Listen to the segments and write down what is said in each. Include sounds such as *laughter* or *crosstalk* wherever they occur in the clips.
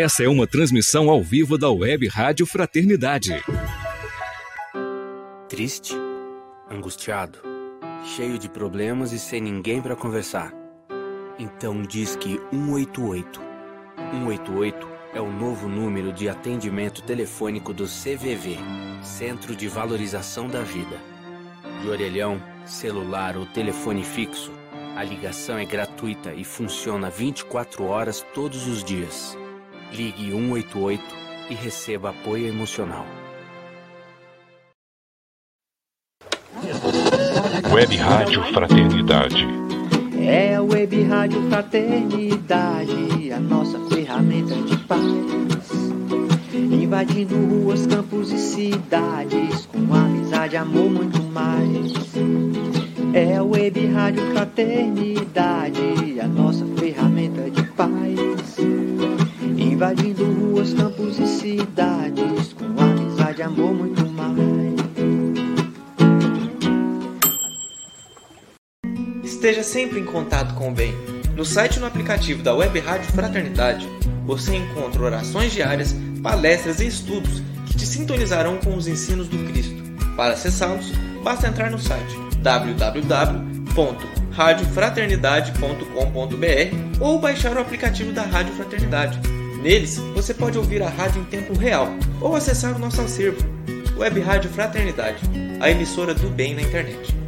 Essa é uma transmissão ao vivo da Web Rádio Fraternidade. Triste, angustiado, cheio de problemas e sem ninguém para conversar. Então diz que 188. 188 é o novo número de atendimento telefônico do CVV, Centro de Valorização da Vida. De orelhão, celular ou telefone fixo, a ligação é gratuita e funciona 24 horas todos os dias. Ligue 188 e receba apoio emocional. Web Rádio Fraternidade. É a Web Rádio Fraternidade, a nossa ferramenta de paz. Invadindo ruas, campos e cidades, com amizade, amor, muito mais. É a Web Rádio Fraternidade, a nossa ferramenta de paz invadindo ruas, campos e cidades, com amizade, amor, muito mais. Esteja sempre em contato com o bem. No site e no aplicativo da Web Rádio Fraternidade, você encontra orações diárias, palestras e estudos que te sintonizarão com os ensinos do Cristo. Para acessá-los, basta entrar no site www.radiofraternidade.com.br ou baixar o aplicativo da Rádio Fraternidade Neles, você pode ouvir a rádio em tempo real ou acessar o nosso acervo, Web Rádio Fraternidade, a emissora do bem na internet.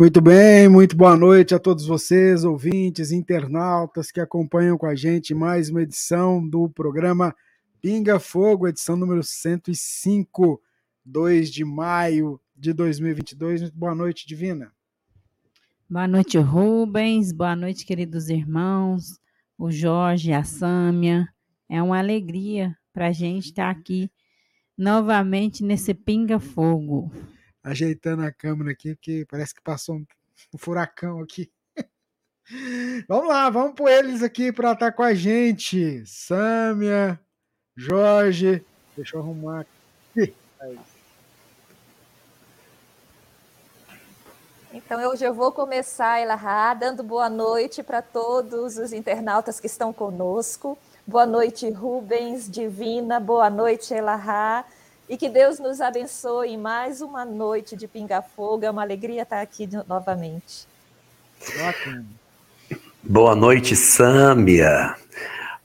Muito bem, muito boa noite a todos vocês, ouvintes, internautas que acompanham com a gente mais uma edição do programa Pinga Fogo, edição número 105, 2 de maio de 2022. Muito boa noite, Divina. Boa noite, Rubens. Boa noite, queridos irmãos, o Jorge, a Sâmia. É uma alegria para a gente estar aqui novamente nesse Pinga Fogo ajeitando a câmera aqui, porque parece que passou um, furacão aqui. *laughs* vamos lá, vamos pôr eles aqui para estar com a gente. Sâmia, Jorge, deixa eu arrumar aqui. Então, hoje eu vou começar, Elahá, dando boa noite para todos os internautas que estão conosco. Boa noite, Rubens, Divina. Boa noite, Elahá. E que Deus nos abençoe em mais uma noite de Pinga Fogo. É uma alegria estar aqui novamente. Boa noite, Sâmia.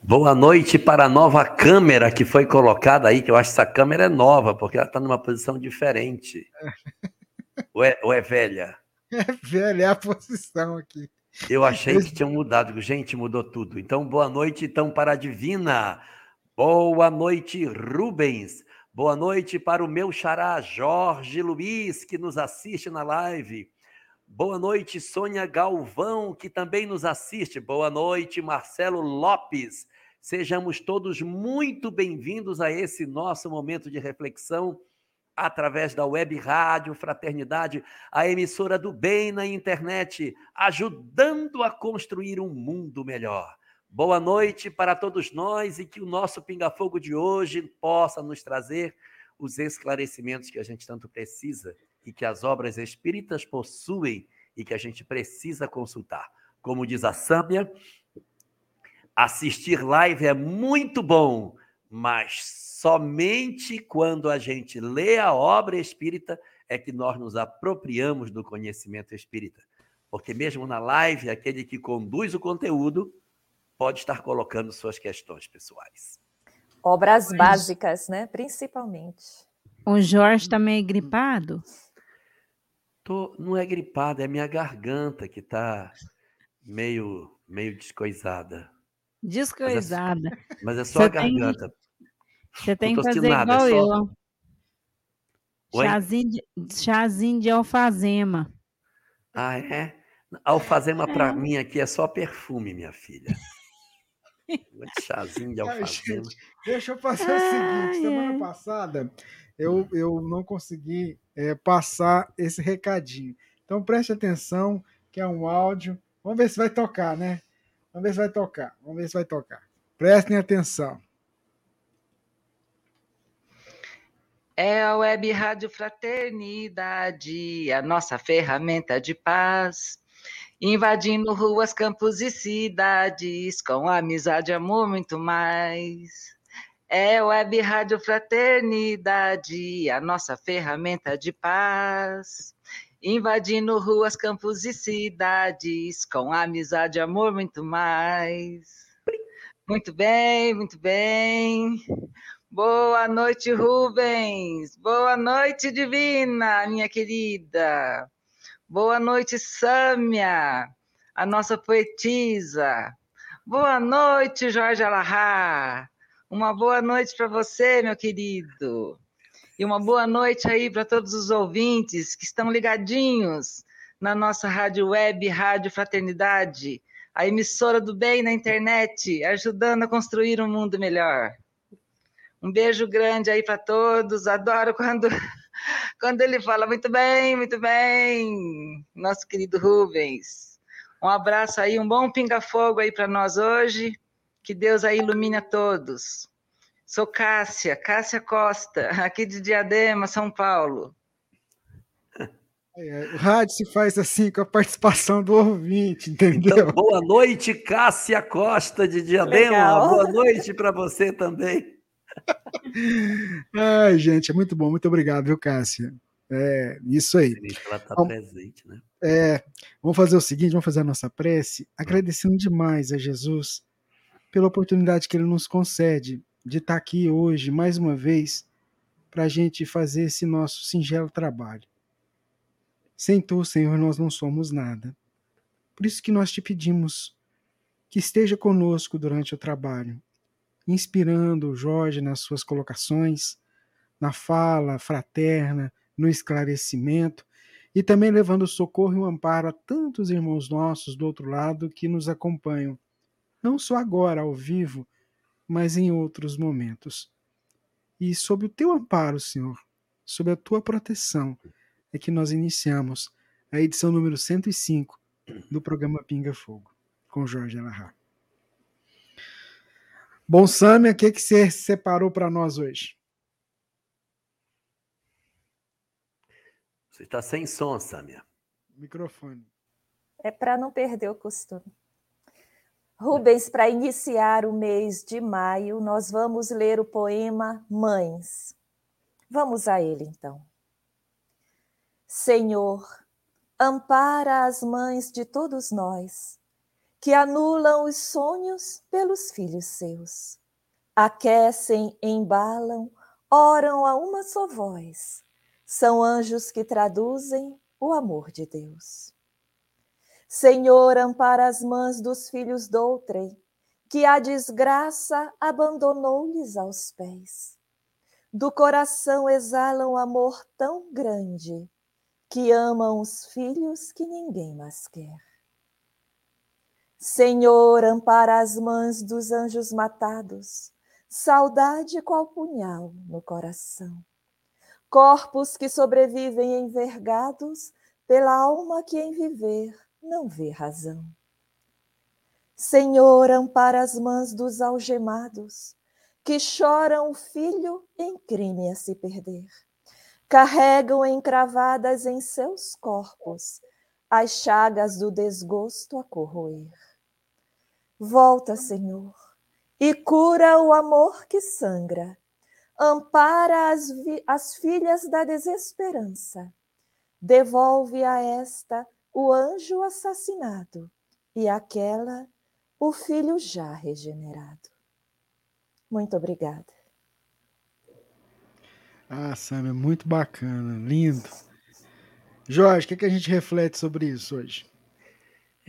Boa noite para a nova câmera que foi colocada aí, que eu acho que essa câmera é nova, porque ela está numa posição diferente. ou, é, ou é velha? É velha, é a posição aqui. Eu achei que tinham mudado. Gente, mudou tudo. Então, boa noite então para a Divina. Boa noite, Rubens. Boa noite para o meu xará Jorge Luiz, que nos assiste na live. Boa noite, Sônia Galvão, que também nos assiste. Boa noite, Marcelo Lopes. Sejamos todos muito bem-vindos a esse nosso momento de reflexão através da web rádio Fraternidade, a emissora do bem na internet, ajudando a construir um mundo melhor. Boa noite para todos nós e que o nosso pinga-fogo de hoje possa nos trazer os esclarecimentos que a gente tanto precisa e que as obras espíritas possuem e que a gente precisa consultar. Como diz a Sâmia, assistir live é muito bom, mas somente quando a gente lê a obra espírita é que nós nos apropriamos do conhecimento espírita. Porque mesmo na live, aquele que conduz o conteúdo pode estar colocando suas questões pessoais. Obras básicas, né? Principalmente. O Jorge está meio gripado? Tô, não é gripado, é minha garganta que está meio, meio descoisada. Descoisada. Mas é, mas é só Você a garganta. Você tem que fazer nada, igual é só... eu. Chazinho de, chazinho de alfazema. Ah, é? Alfazema é. para mim aqui é só perfume, minha filha. Chazinho de *laughs* alfazema. Deixa eu passar o seguinte: semana passada eu, eu não consegui é, passar esse recadinho. Então preste atenção, que é um áudio. Vamos ver se vai tocar, né? Vamos ver se vai tocar. Vamos ver se vai tocar. Prestem atenção. É a Web Rádio Fraternidade, a nossa ferramenta de paz. Invadindo ruas, campos e cidades, com amizade, amor, muito mais. É Web Rádio Fraternidade, a nossa ferramenta de paz. Invadindo ruas, campos e cidades, com amizade, amor, muito mais. Muito bem, muito bem. Boa noite, Rubens. Boa noite, Divina, minha querida. Boa noite, Sâmia, a nossa poetisa. Boa noite, Jorge Alahá. Uma boa noite para você, meu querido. E uma boa noite aí para todos os ouvintes que estão ligadinhos na nossa rádio web, Rádio Fraternidade, a emissora do bem na internet, ajudando a construir um mundo melhor. Um beijo grande aí para todos. Adoro quando, quando ele fala muito bem, muito bem, nosso querido Rubens. Um abraço aí, um bom pinga-fogo aí para nós hoje. Que Deus aí ilumine a todos. Sou Cássia, Cássia Costa, aqui de Diadema, São Paulo. É, o rádio se faz assim com a participação do ouvinte, entendeu? Então, boa noite, Cássia Costa de Diadema. Legal. Boa noite para você também. Ai, gente, é muito bom. Muito obrigado, viu, Cássia? É isso aí. Ela está presente, né? É, vamos fazer o seguinte: vamos fazer a nossa prece, agradecendo demais a Jesus pela oportunidade que ele nos concede de estar aqui hoje, mais uma vez, para a gente fazer esse nosso singelo trabalho. Sem tu, Senhor, nós não somos nada. Por isso que nós te pedimos que esteja conosco durante o trabalho, inspirando Jorge nas suas colocações, na fala fraterna, no esclarecimento e também levando socorro e o amparo a tantos irmãos nossos do outro lado que nos acompanham, não só agora ao vivo, mas em outros momentos. E sob o teu amparo, Senhor, sob a tua proteção, é que nós iniciamos a edição número 105 do programa Pinga Fogo, com Jorge Alahá. Bom, Sâmia, o que, que você separou para nós hoje? Você está sem som, Sâmia. Microfone. É para não perder o costume. Rubens, para iniciar o mês de maio, nós vamos ler o poema Mães. Vamos a ele, então. Senhor, ampara as mães de todos nós que anulam os sonhos pelos filhos seus. Aquecem, embalam, oram a uma só voz. São anjos que traduzem o amor de Deus. Senhor, ampara as mãos dos filhos doutrem, que a desgraça abandonou-lhes aos pés. Do coração exalam amor tão grande, que amam os filhos que ninguém mais quer. Senhor, ampara as mãos dos anjos matados, saudade qual punhal no coração. Corpos que sobrevivem envergados pela alma que em viver não vê razão. Senhor, ampara as mãos dos algemados, que choram o filho em crime a se perder. Carregam encravadas em seus corpos as chagas do desgosto a corroer. Volta, Senhor, e cura o amor que sangra. Ampara as, as filhas da desesperança. Devolve a esta o anjo assassinado e aquela o filho já regenerado. Muito obrigada. Ah, Sam, é muito bacana, lindo. Jorge, o que, que a gente reflete sobre isso hoje?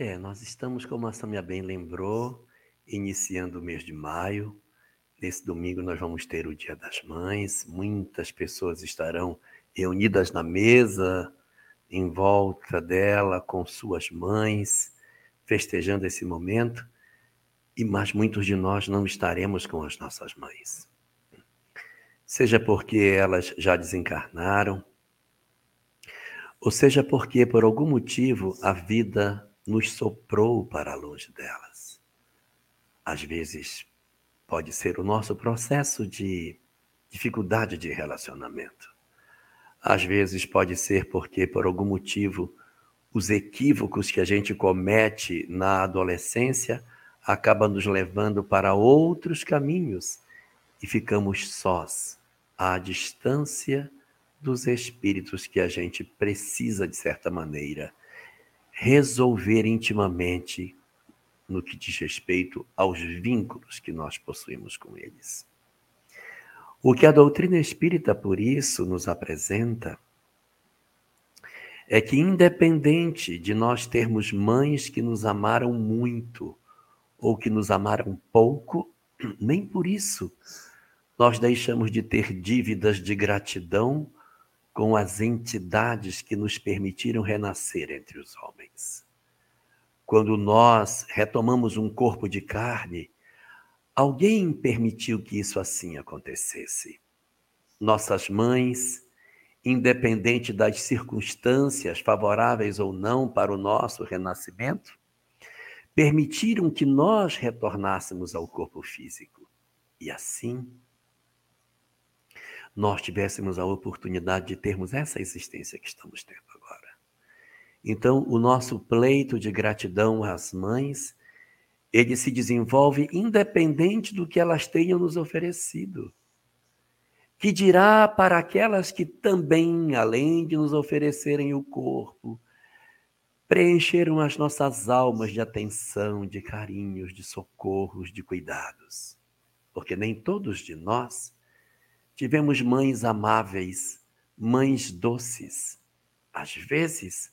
É, nós estamos, como a Samia bem lembrou, iniciando o mês de maio. Nesse domingo nós vamos ter o Dia das Mães. Muitas pessoas estarão reunidas na mesa, em volta dela, com suas mães, festejando esse momento. E mas muitos de nós não estaremos com as nossas mães. Seja porque elas já desencarnaram, Ou seja, porque por algum motivo a vida nos soprou para longe delas. Às vezes pode ser o nosso processo de dificuldade de relacionamento. Às vezes pode ser porque por algum motivo os equívocos que a gente comete na adolescência acabam nos levando para outros caminhos e ficamos sós, à distância dos espíritos que a gente precisa, de certa maneira, resolver intimamente no que diz respeito aos vínculos que nós possuímos com eles. O que a doutrina espírita, por isso, nos apresenta é que, independente de nós termos mães que nos amaram muito ou que nos amaram pouco, nem por isso nós deixamos de ter dívidas de gratidão com as entidades que nos permitiram renascer entre os homens. Quando nós retomamos um corpo de carne, alguém permitiu que isso assim acontecesse. Nossas mães, independente das circunstâncias favoráveis ou não para o nosso renascimento, permitiram que nós retornássemos ao corpo físico. E assim, nós tivéssemos a oportunidade de termos essa existência que estamos tendo agora. Então, o nosso pleito de gratidão às mães, ele se desenvolve independente do que elas tenham nos oferecido que dirá para aquelas que também, além de nos oferecerem o corpo, preencheram as nossas almas de atenção, de carinhos, de socorros, de cuidados. Porque nem todos de nós tivemos mães amáveis, mães doces. Às vezes,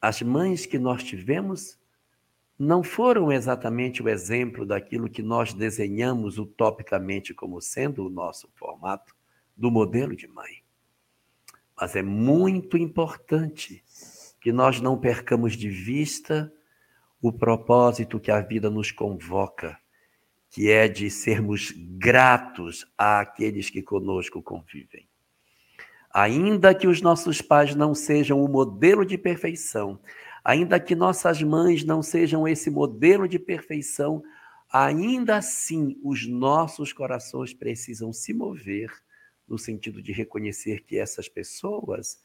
as mães que nós tivemos não foram exatamente o exemplo daquilo que nós desenhamos utopicamente como sendo o nosso formato do modelo de mãe. Mas é muito importante que nós não percamos de vista o propósito que a vida nos convoca, que é de sermos gratos àqueles que conosco convivem. Ainda que os nossos pais não sejam o modelo de perfeição, ainda que nossas mães não sejam esse modelo de perfeição, ainda assim os nossos corações precisam se mover no sentido de reconhecer que essas pessoas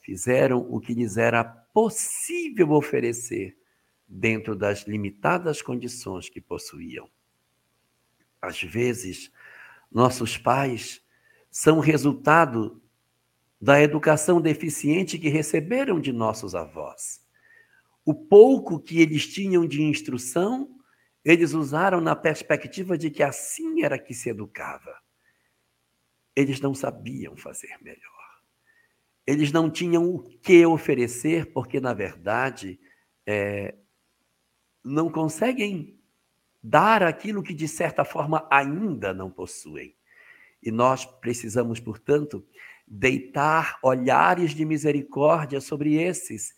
fizeram o que lhes era possível oferecer dentro das limitadas condições que possuíam. Às vezes, nossos pais são resultado da educação deficiente que receberam de nossos avós. O pouco que eles tinham de instrução, eles usaram na perspectiva de que assim era que se educava. Eles não sabiam fazer melhor. Eles não tinham o que oferecer, porque, na verdade, é, não conseguem dar aquilo que, de certa forma, ainda não possuem. E nós precisamos, portanto, deitar olhares de misericórdia sobre esses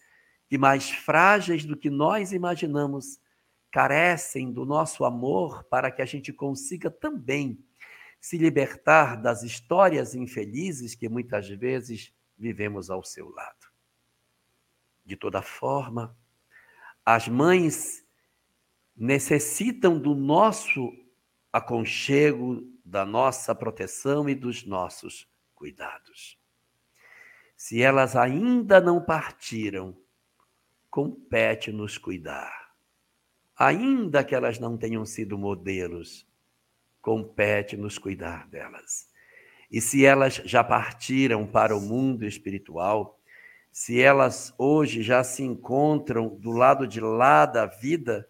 que, mais frágeis do que nós imaginamos, carecem do nosso amor para que a gente consiga também se libertar das histórias infelizes que muitas vezes vivemos ao seu lado. De toda forma, as mães necessitam do nosso aconchego, da nossa proteção e dos nossos cuidados. Se elas ainda não partiram, compete nos cuidar. Ainda que elas não tenham sido modelos, compete nos cuidar delas. E se elas já partiram para o mundo espiritual, se elas hoje já se encontram do lado de lá da vida,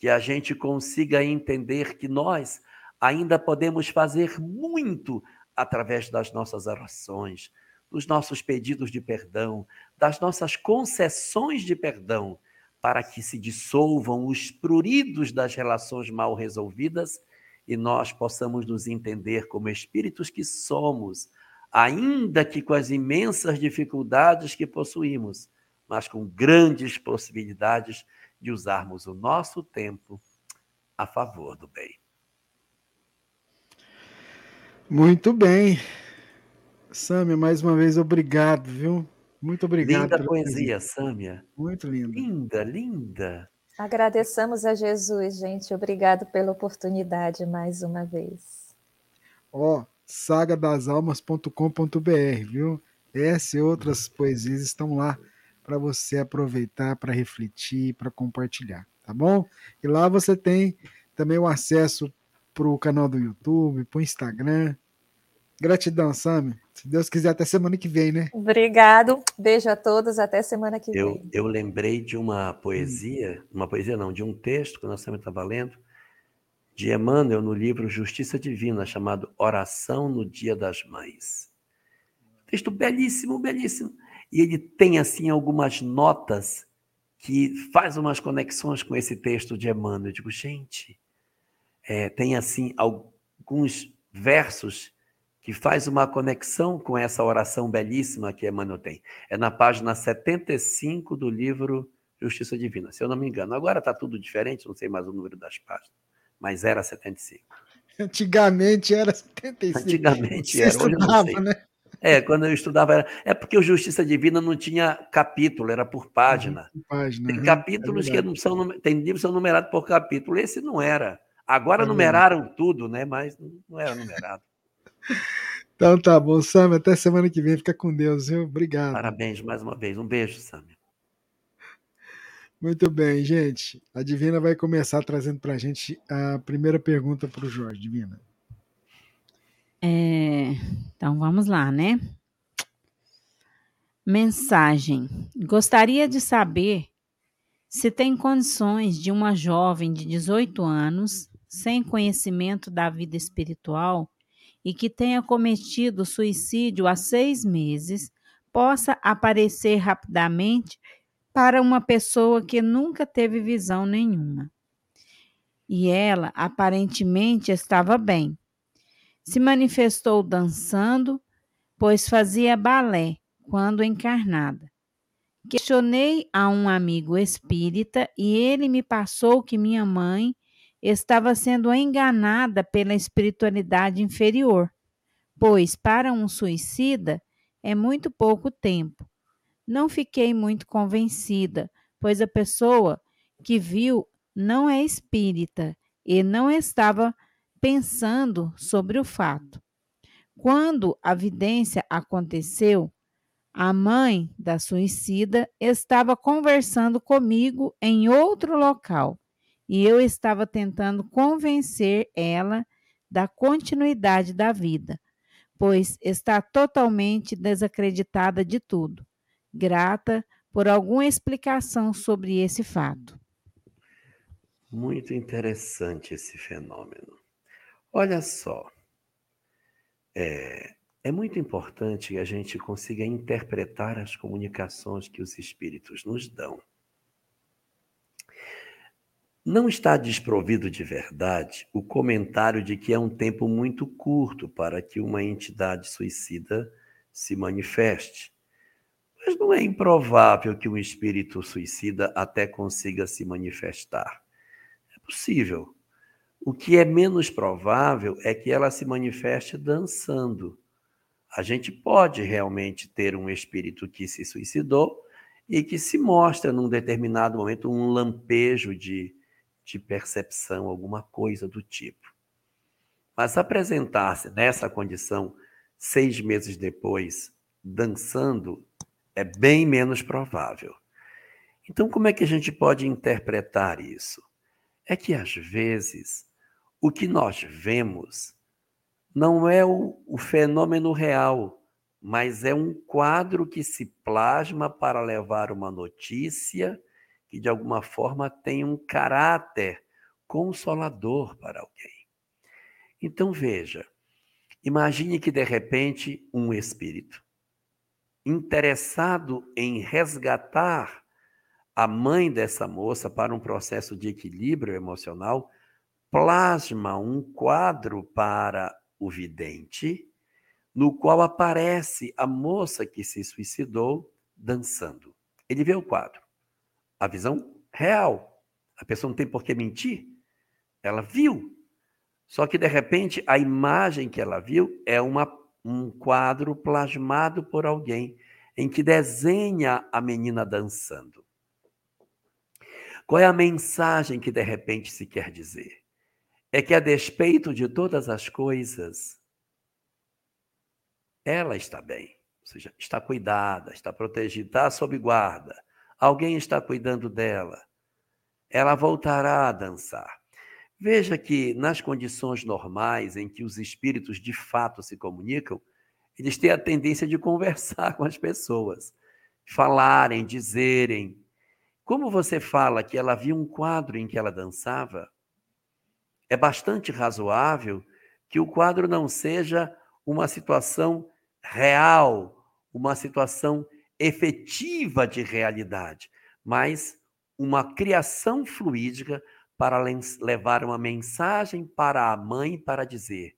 que a gente consiga entender que nós ainda podemos fazer muito através das nossas orações, dos nossos pedidos de perdão, das nossas concessões de perdão, para que se dissolvam os pruridos das relações mal resolvidas e nós possamos nos entender como espíritos que somos, ainda que com as imensas dificuldades que possuímos, mas com grandes possibilidades de usarmos o nosso tempo a favor do bem. Muito bem. Sâmia, mais uma vez, obrigado, viu? Muito obrigado. Linda poesia, presença. Sâmia. Muito linda. Linda, linda. Agradeçamos a Jesus, gente. Obrigado pela oportunidade mais uma vez. Ó, sagadasalmas.com.br, viu? Essa e outras poesias estão lá para você aproveitar, para refletir, para compartilhar, tá bom? E lá você tem também o acesso para o canal do YouTube, para o Instagram. Gratidão, Sami. Se Deus quiser, até semana que vem, né? Obrigado. Beijo a todos. Até semana que Eu, vem. eu lembrei de uma poesia, uma poesia não, de um texto que nós também estava lendo, de Emmanuel no livro Justiça Divina, chamado Oração no Dia das Mães. Texto belíssimo, belíssimo. E ele tem, assim, algumas notas que faz umas conexões com esse texto de Emmanuel. Eu digo, gente, é, tem, assim, alguns versos que faz uma conexão com essa oração belíssima que Emmanuel tem. É na página 75 do livro Justiça Divina, se eu não me engano. Agora está tudo diferente, não sei mais o número das páginas, mas era 75. Antigamente era 75. Antigamente era, hoje eu não sei. né? É, quando eu estudava era... É porque o Justiça Divina não tinha capítulo, era por página. Página, Tem né? capítulos É que não são, tem livros que são numerados por capítulo. Esse não era. Agora É numeraram tudo, né? Mas não era numerado. *laughs* Então tá bom, Sam. Até semana que vem. Fica com Deus, viu? Obrigado. Parabéns mais uma vez. Um beijo, Samia. Muito bem, gente. A Divina vai começar trazendo para a gente a primeira pergunta para o Jorge. Divina. É, então vamos lá, né? Mensagem. Gostaria de saber se tem condições de uma jovem de 18 anos, sem conhecimento da vida espiritual e que tenha cometido suicídio há seis meses, possa aparecer rapidamente para uma pessoa que nunca teve visão nenhuma. E ela aparentemente estava bem se manifestou dançando, pois fazia balé quando encarnada. Questionei a um amigo espírita e ele me passou que minha mãe estava sendo enganada pela espiritualidade inferior, pois para um suicida é muito pouco tempo. Não fiquei muito convencida, pois a pessoa que viu não é espírita e não estava pensando sobre o fato. Quando a vidência aconteceu, a mãe da suicida estava conversando comigo em outro local e eu estava tentando convencer ela da continuidade da vida, pois está totalmente desacreditada de tudo. Grata por alguma explicação sobre esse fato. Muito interessante esse fenômeno. Olha só, é, é muito importante que a gente consiga interpretar as comunicações que os espíritos nos dão. Não está desprovido de verdade o comentário de que é um tempo muito curto para que uma entidade suicida se manifeste. Mas não é improvável que um espírito suicida até consiga se manifestar. É possível. O que é menos provável é que ela se manifeste dançando. A gente pode realmente ter um espírito que se suicidou e que se mostra num determinado momento um lampejo de, de percepção, alguma coisa do tipo. Mas apresentar-se nessa condição seis meses depois, dançando, é bem menos provável. Então, como é que a gente pode interpretar isso? É que às vezes o que nós vemos não é o, o, fenômeno real, mas é um quadro que se plasma para levar uma notícia que de alguma forma tem um caráter consolador para alguém. Então veja, imagine que de repente um espírito interessado em resgatar a mãe dessa moça para um processo de equilíbrio emocional plasma um quadro para o vidente, no qual aparece a moça que se suicidou dançando. Ele vê o quadro. A visão real. A pessoa não tem por que mentir. Ela viu. Só que, de repente, a imagem que ela viu é uma, um quadro plasmado por alguém, em que desenha a menina dançando. Qual é a mensagem que de repente se quer dizer? É que a despeito de todas as coisas, ela está bem, ou seja, está cuidada, está protegida, está sob guarda. Alguém está cuidando dela. Ela voltará a dançar. Veja que nas condições normais em que os espíritos de fato se comunicam, eles têm a tendência de conversar *laughs* com as pessoas, falarem, dizerem. Como você fala que ela viu um quadro em que ela dançava, é bastante razoável que o quadro não seja uma situação real, uma situação efetiva de realidade, mas uma criação fluídica para levar uma mensagem para a mãe para dizer: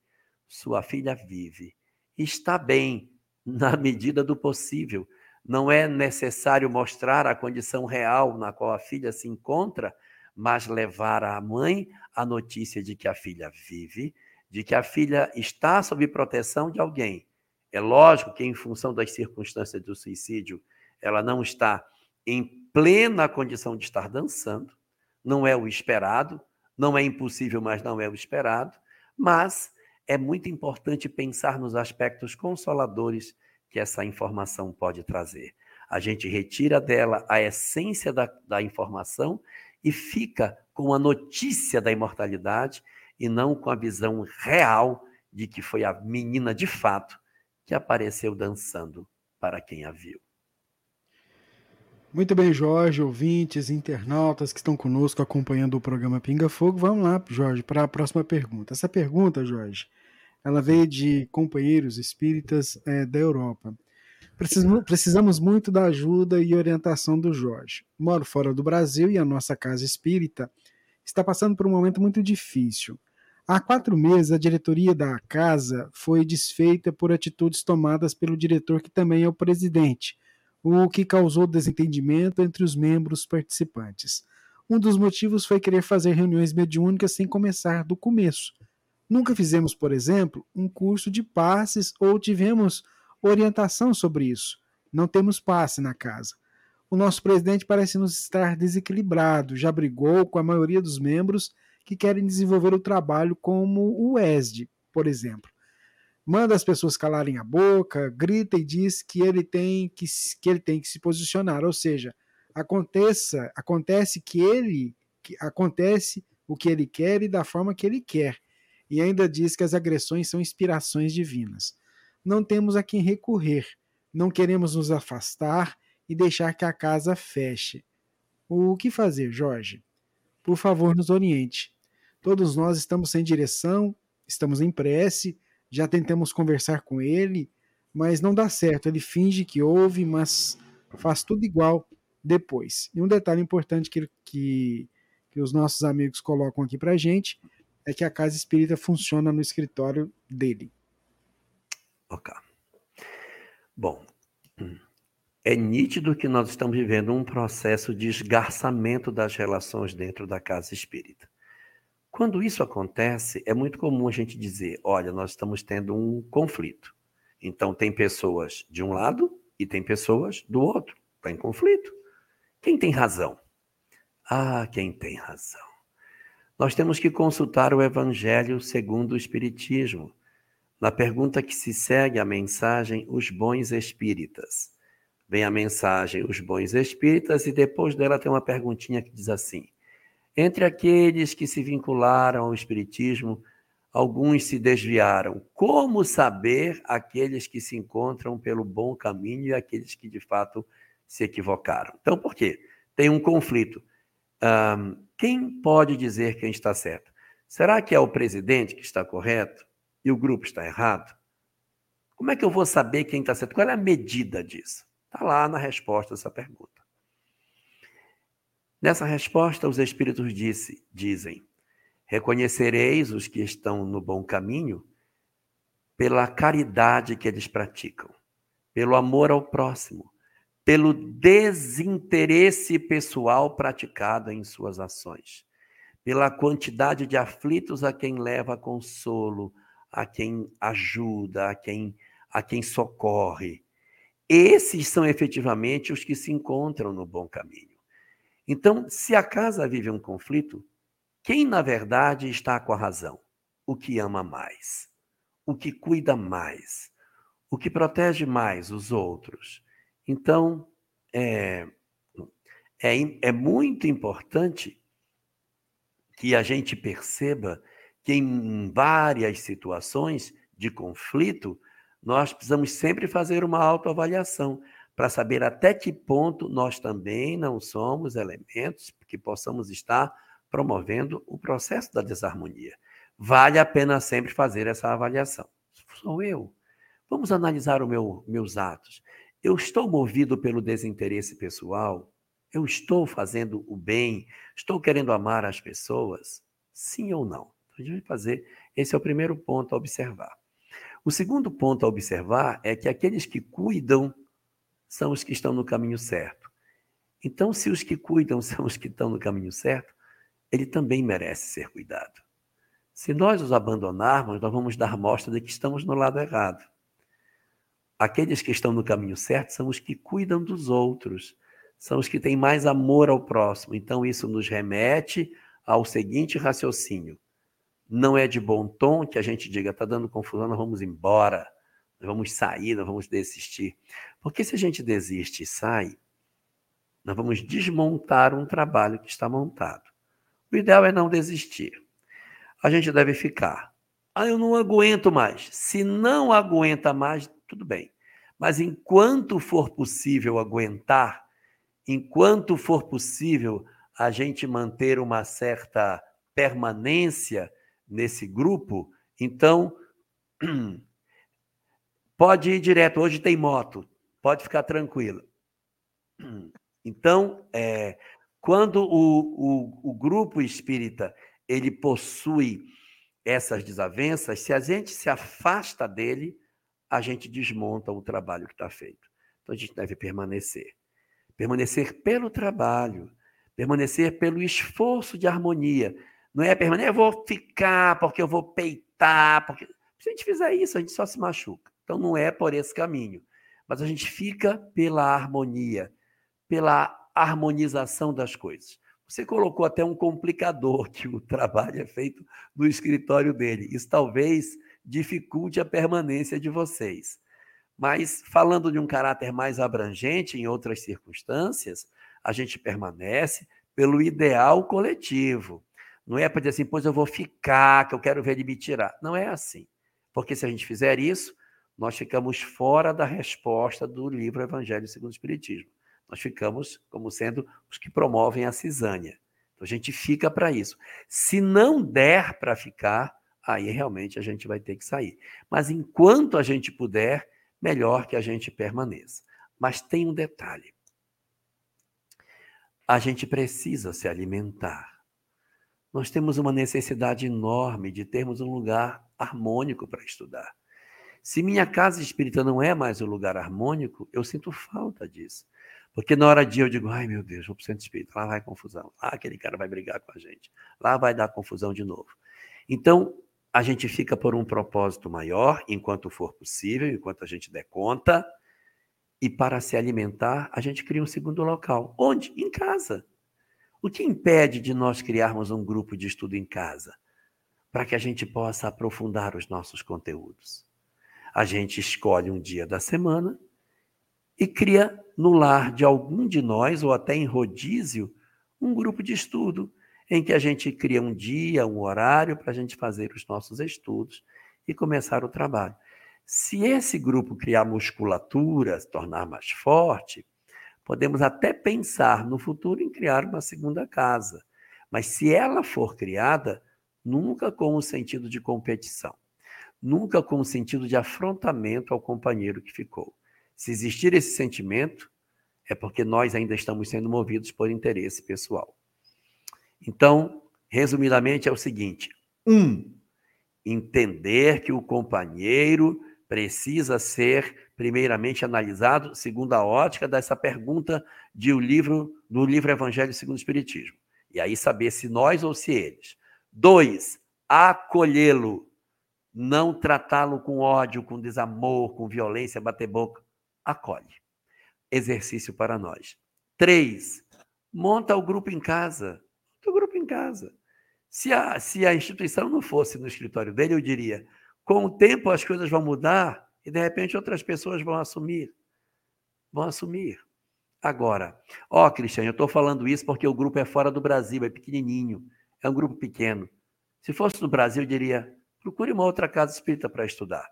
sua filha vive está bem, *laughs* na medida do possível. Não é necessário mostrar a condição real na qual a filha se encontra, mas levar à mãe a notícia de que a filha vive, de que a filha está sob proteção de alguém. É lógico que, em função das circunstâncias do suicídio, ela não está em plena condição de estar dançando, não é o esperado, não é impossível, mas não é o esperado, mas é muito importante pensar nos aspectos consoladores que essa informação pode trazer. A gente retira dela a essência da, da informação e fica com a notícia da imortalidade e não com a visão real de que foi a menina de fato que apareceu dançando para quem a viu. Muito bem, Jorge, ouvintes, internautas que estão conosco acompanhando o programa Pinga Fogo. Vamos lá, Jorge, para a próxima pergunta. Essa pergunta, Jorge, ela veio de companheiros espíritas é, da Europa. Precisamos, precisamos muito da ajuda e orientação do Jorge. Moro fora do Brasil e a nossa casa espírita está passando por um momento muito difícil. Há quatro meses, a diretoria da casa foi desfeita por atitudes tomadas pelo diretor, que também é o presidente, o que causou desentendimento entre os membros participantes. Um dos motivos foi querer fazer reuniões mediúnicas sem começar do começo. Nunca fizemos, por exemplo, um curso de passes ou tivemos orientação sobre isso. Não temos passe na casa. O nosso presidente parece nos estar desequilibrado, já brigou com a maioria dos membros que querem desenvolver o trabalho, como o ESD, por exemplo manda as pessoas calarem a boca, grita e diz que ele tem que, que ele tem que se posicionar, ou seja, aconteça, acontece que ele que acontece o que ele quer e da forma que ele quer. E ainda diz que as agressões são inspirações divinas. Não temos a quem recorrer. Não queremos nos afastar e deixar que a casa feche. O que fazer, Jorge? Por favor, nos oriente. Todos nós estamos sem direção, estamos em prece, já tentamos conversar com ele, mas não dá certo. Ele finge que ouve, mas faz tudo igual depois. E um detalhe importante que, que, que os nossos amigos colocam aqui para gente é que a casa espírita funciona no escritório dele. Ok. Bom, é nítido que nós estamos vivendo um processo de esgarçamento das relações dentro da casa espírita. Quando isso acontece, é muito comum a gente dizer: olha, nós estamos tendo um conflito. Então, tem pessoas de um lado e tem pessoas do outro. Está em conflito. Quem tem razão? Ah, quem tem razão. Nós temos que consultar o Evangelho segundo o Espiritismo. Na pergunta que se segue a mensagem, os bons espíritas. Vem a mensagem, os bons espíritas, e depois dela tem uma perguntinha que diz assim: entre aqueles que se vincularam ao Espiritismo, alguns se desviaram. Como saber aqueles que se encontram pelo bom caminho e aqueles que de fato se equivocaram? Então, por quê? Tem um conflito. Um, quem pode dizer quem está certo? Será que é o presidente que está correto e o grupo está errado? Como é que eu vou saber quem está certo? Qual é a medida disso? Está lá na resposta dessa pergunta. Nessa resposta, os Espíritos disse, dizem: Reconhecereis os que estão no bom caminho pela caridade que eles praticam, pelo amor ao próximo, pelo desinteresse pessoal praticado em suas ações, pela quantidade de aflitos a quem leva consolo, a quem ajuda, a quem, a quem socorre. esses são efetivamente os que se encontram no bom caminho. Então, se a casa vive um conflito, quem na verdade está com a razão? O que ama mais, o que cuida mais, o que protege mais os outros. Então, é, é, é muito importante que a gente perceba que em várias situações de conflito, nós precisamos sempre fazer uma autoavaliação para saber até que ponto nós também não somos elementos que possamos estar promovendo o processo da desarmonia. Vale a pena sempre fazer essa avaliação. Sou eu. Vamos analisar os meu, meus atos. Eu estou movido pelo desinteresse pessoal? Eu estou fazendo o bem? Estou querendo amar as pessoas? Sim ou não? Vai fazer. Esse é o primeiro ponto a observar. O segundo ponto a observar é que aqueles que cuidam são os que estão no caminho certo. Então, se os que cuidam *laughs* são os que estão no caminho certo, ele também merece ser cuidado. Se nós os abandonarmos, nós vamos dar mostra de que estamos no lado errado. Aqueles que estão no caminho certo são os que cuidam dos outros, são os que têm mais amor ao próximo. Então, isso nos remete ao seguinte raciocínio: não é de bom tom que a gente diga, está dando confusão, nós vamos embora, vamos sair, nós vamos desistir. Porque se a gente desiste e sai, nós vamos desmontar um trabalho que está montado. O ideal é não desistir. A gente deve ficar. Ah, eu não aguento mais. Se não aguenta mais, tudo bem. Mas enquanto for possível aguentar, enquanto for possível a gente manter uma certa permanência, nesse grupo, então *clears throat* pode ir direto. Hoje tem moto, pode ficar tranquilo. *clears throat* Então, é, quando o, o, o grupo espírita ele possui essas desavenças, se a gente se afasta dele, a gente desmonta o trabalho que está feito. Então a gente deve permanecer. Permanecer pelo trabalho, permanecer pelo esforço de harmonia. Não é permanecer, eu vou ficar porque eu vou peitar. Porque... Se a gente fizer isso, a gente só se machuca. Então não é por esse caminho. Mas a gente fica pela harmonia, pela harmonização das coisas. Você colocou até um complicador que o trabalho é feito no escritório dele. Isso talvez dificulte a permanência de vocês. Mas falando de um caráter mais abrangente em outras circunstâncias, a gente permanece pelo ideal coletivo. Não é para dizer assim, pois eu vou ficar, que eu quero ver ele me tirar. Não é assim. Porque se a gente fizer isso, nós ficamos fora da resposta do livro Evangelho segundo o Espiritismo. Nós ficamos como sendo os que promovem a cisânia. Então a gente fica para isso. Se não der para ficar, aí realmente a gente vai ter que sair. Mas enquanto a gente puder, melhor que a gente permaneça. Mas tem um detalhe. A gente precisa se alimentar nós temos uma necessidade enorme de termos um lugar harmônico para estudar. Se minha casa espírita não é mais um lugar harmônico, eu sinto falta disso. Porque na hora de eu digo, ai meu Deus, vou para o centro espírita, lá vai confusão, lá aquele cara vai brigar com a gente, lá vai dar confusão de novo. Então, a gente fica por um propósito maior, enquanto for possível, enquanto a gente der conta, e para se alimentar, a gente cria um segundo local. Onde? Em casa. O que impede de nós criarmos um grupo de estudo em casa? Para que a gente possa aprofundar os nossos conteúdos. A gente escolhe um dia da semana e cria no lar de algum de nós, ou até em rodízio, um grupo de estudo, em que a gente cria um dia, um horário para a gente fazer os nossos estudos e começar o trabalho. Se esse grupo criar musculatura, se tornar mais forte, Podemos até pensar no futuro em criar uma segunda casa, mas se ela for criada, nunca com o sentido de competição, nunca com o sentido de afrontamento ao companheiro que ficou. Se existir esse sentimento, é porque nós ainda estamos sendo movidos por interesse pessoal. Então, resumidamente, é o seguinte: um, entender que o companheiro precisa ser primeiramente analisado segundo a ótica dessa pergunta de o livro do livro Evangelho segundo o Espiritismo. E aí saber se nós ou se eles. Dois, acolhê-lo, não tratá-lo com ódio, com desamor, com violência, bater boca. Acolhe. exercício para nós. Três, monta o grupo em casa. Monta o grupo em casa. Se a, se a instituição não fosse no escritório dele, eu diria: com o tempo as coisas vão mudar e de repente outras pessoas vão assumir. Vão assumir. Agora, ó, Cristiano, eu estou falando isso porque o grupo é fora do Brasil, é pequenininho, é um grupo pequeno. Se fosse no Brasil, eu diria: procure uma outra casa espírita para estudar.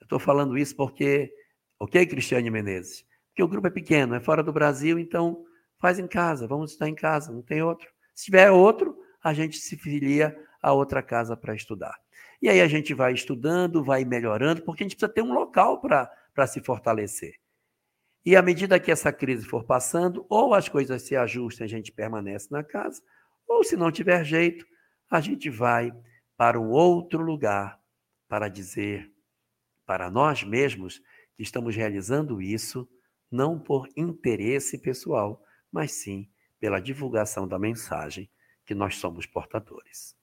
Eu estou falando isso porque, ok, Cristiane Menezes? Porque o grupo é pequeno, é fora do Brasil, então faz em casa, vamos estar em casa, não tem outro. Se tiver outro, a gente se filia a outra casa para estudar. E aí a gente vai estudando, vai melhorando, porque a gente precisa ter um local para se fortalecer. E à medida que essa crise for passando, ou as coisas se ajustam, a gente permanece na casa, ou se não tiver jeito, a gente vai para um outro lugar para dizer para nós mesmos que estamos realizando isso não por interesse pessoal, mas sim pela divulgação da mensagem que nós somos portadores.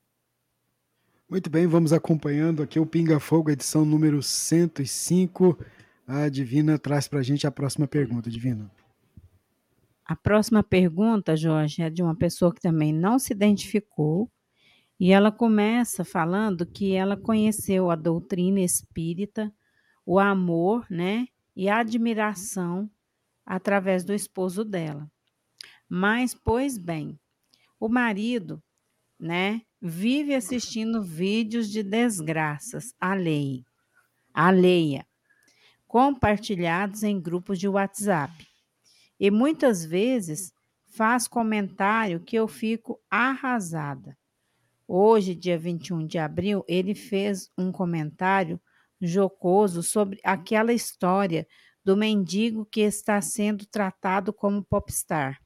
Muito bem, vamos acompanhando aqui o Pinga Fogo, edição número 105. A Divina traz para a gente a próxima pergunta, Divina. A próxima pergunta, Jorge, é de uma pessoa que também não se identificou, e ela começa falando que ela conheceu a doutrina espírita, o amor, né, e a admiração através do esposo dela. Mas, pois bem, o marido, né, vive assistindo vídeos de desgraças alheia, alheia, compartilhados em grupos de WhatsApp. E muitas vezes faz comentário que eu fico arrasada. Hoje, dia 21 de abril, ele fez um comentário jocoso sobre aquela história do mendigo que está sendo tratado como popstar.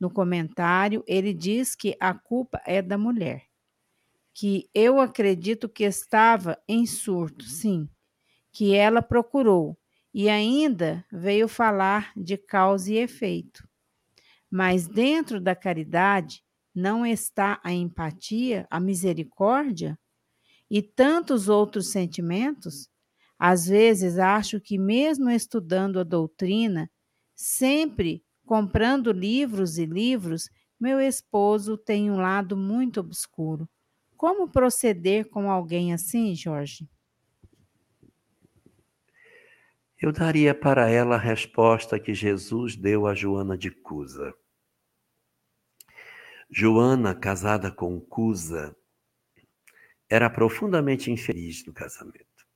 No comentário, ele diz que a culpa é da mulher, que eu acredito que estava em surto, sim, que ela procurou e ainda veio falar de causa e efeito. Mas dentro da caridade, não está a empatia, a misericórdia e tantos outros sentimentos? Às vezes acho que, mesmo estudando a doutrina, sempre comprando livros e livros, meu esposo tem um lado muito obscuro. Como proceder com alguém assim, Jorge? Eu daria para ela a resposta que Jesus deu a Joana de Cusa. Joana, casada com Cusa, era profundamente infeliz no casamento.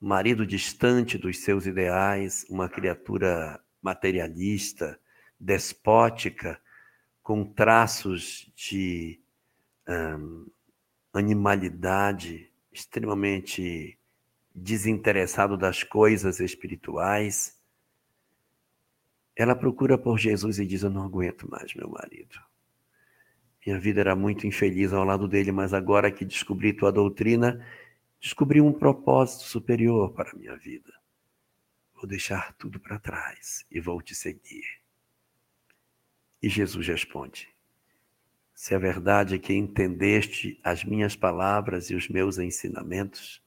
Marido distante dos seus ideais, uma criatura materialista, despótica, com traços de um, animalidade, extremamente desinteressado das coisas espirituais. Ela procura por Jesus e diz: Eu não aguento mais meu marido. Minha vida era muito infeliz ao lado dele, mas agora que descobri tua doutrina, descobri um propósito superior para a minha vida. Vou deixar tudo para trás e vou te seguir. E Jesus responde: Se a verdade é que entendeste as minhas palavras e os meus ensinamentos,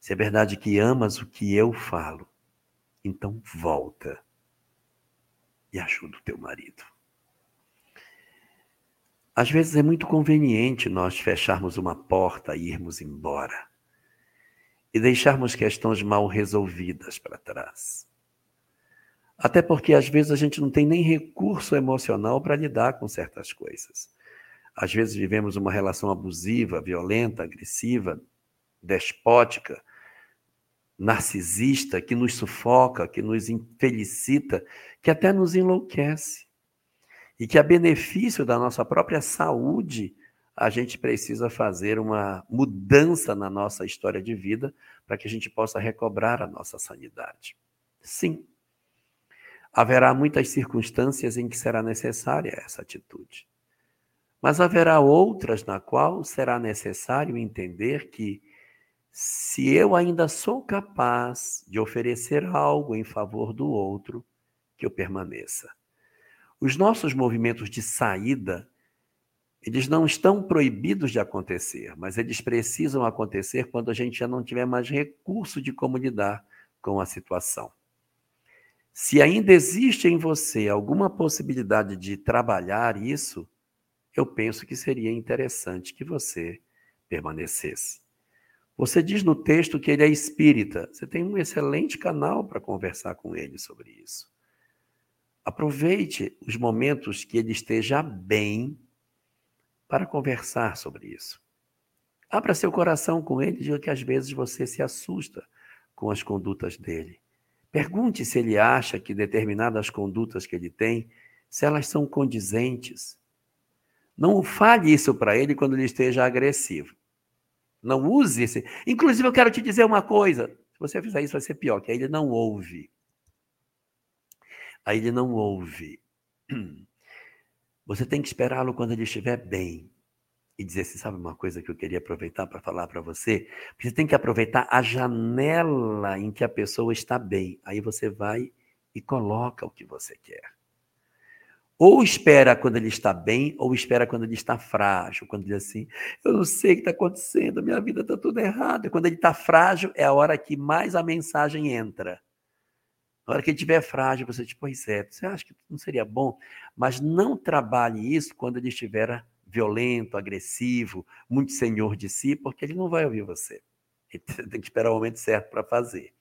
se é verdade que amas o que eu falo, então volta e ajuda o teu marido. Às vezes é muito conveniente nós fecharmos uma porta e irmos embora e deixarmos questões mal resolvidas para trás. Até porque às vezes a gente não tem nem recurso emocional para lidar com certas coisas. Às vezes vivemos uma relação abusiva, violenta, agressiva, despótica, narcisista, que nos sufoca, que nos infelicita, que até nos enlouquece e que a benefício da nossa própria saúde, a gente precisa fazer uma mudança na nossa história de vida para que a gente possa recobrar a nossa sanidade. Sim, haverá muitas circunstâncias em que será necessária essa atitude. Mas haverá outras na qual será necessário entender que se eu ainda sou capaz de oferecer algo em favor do outro, que eu permaneça. Os nossos movimentos de saída, eles não estão proibidos de acontecer, mas eles precisam acontecer quando a gente já não tiver mais recurso de como lidar com a situação. Se ainda existe em você alguma possibilidade de trabalhar isso, eu penso que seria interessante que você permanecesse. Você diz no texto que ele é espírita. Você tem um excelente canal para conversar com ele sobre isso. Aproveite os momentos que ele esteja bem para conversar sobre isso. Abra seu coração com ele diga que às vezes você se assusta com as condutas dele. Pergunte se ele acha que determinadas condutas que ele tem, se elas são condizentes. Não fale isso para ele quando ele esteja agressivo. Não use esse. Inclusive, eu quero te dizer uma coisa. Se você fizer isso, vai ser pior, que aí ele não ouve. Aí ele não ouve. *clears throat* Você tem que esperá-lo quando ele estiver bem e dizer assim, sabe uma coisa que eu queria aproveitar para falar para você? Você tem que aproveitar a janela em que a pessoa está bem. Aí você vai e coloca o que você quer. Ou espera quando ele está bem, ou espera quando ele está frágil. Quando ele assim, eu não sei o que está acontecendo, minha vida está tudo errado. E quando ele está frágil, é a hora que mais a mensagem entra. Na hora que ele estiver frágil, você diz, pois é, você acha que não seria bom? Mas não trabalhe isso quando ele estiver violento, agressivo, muito senhor de si, porque ele não vai ouvir você. *laughs* Ele tem que esperar o momento certo para fazer.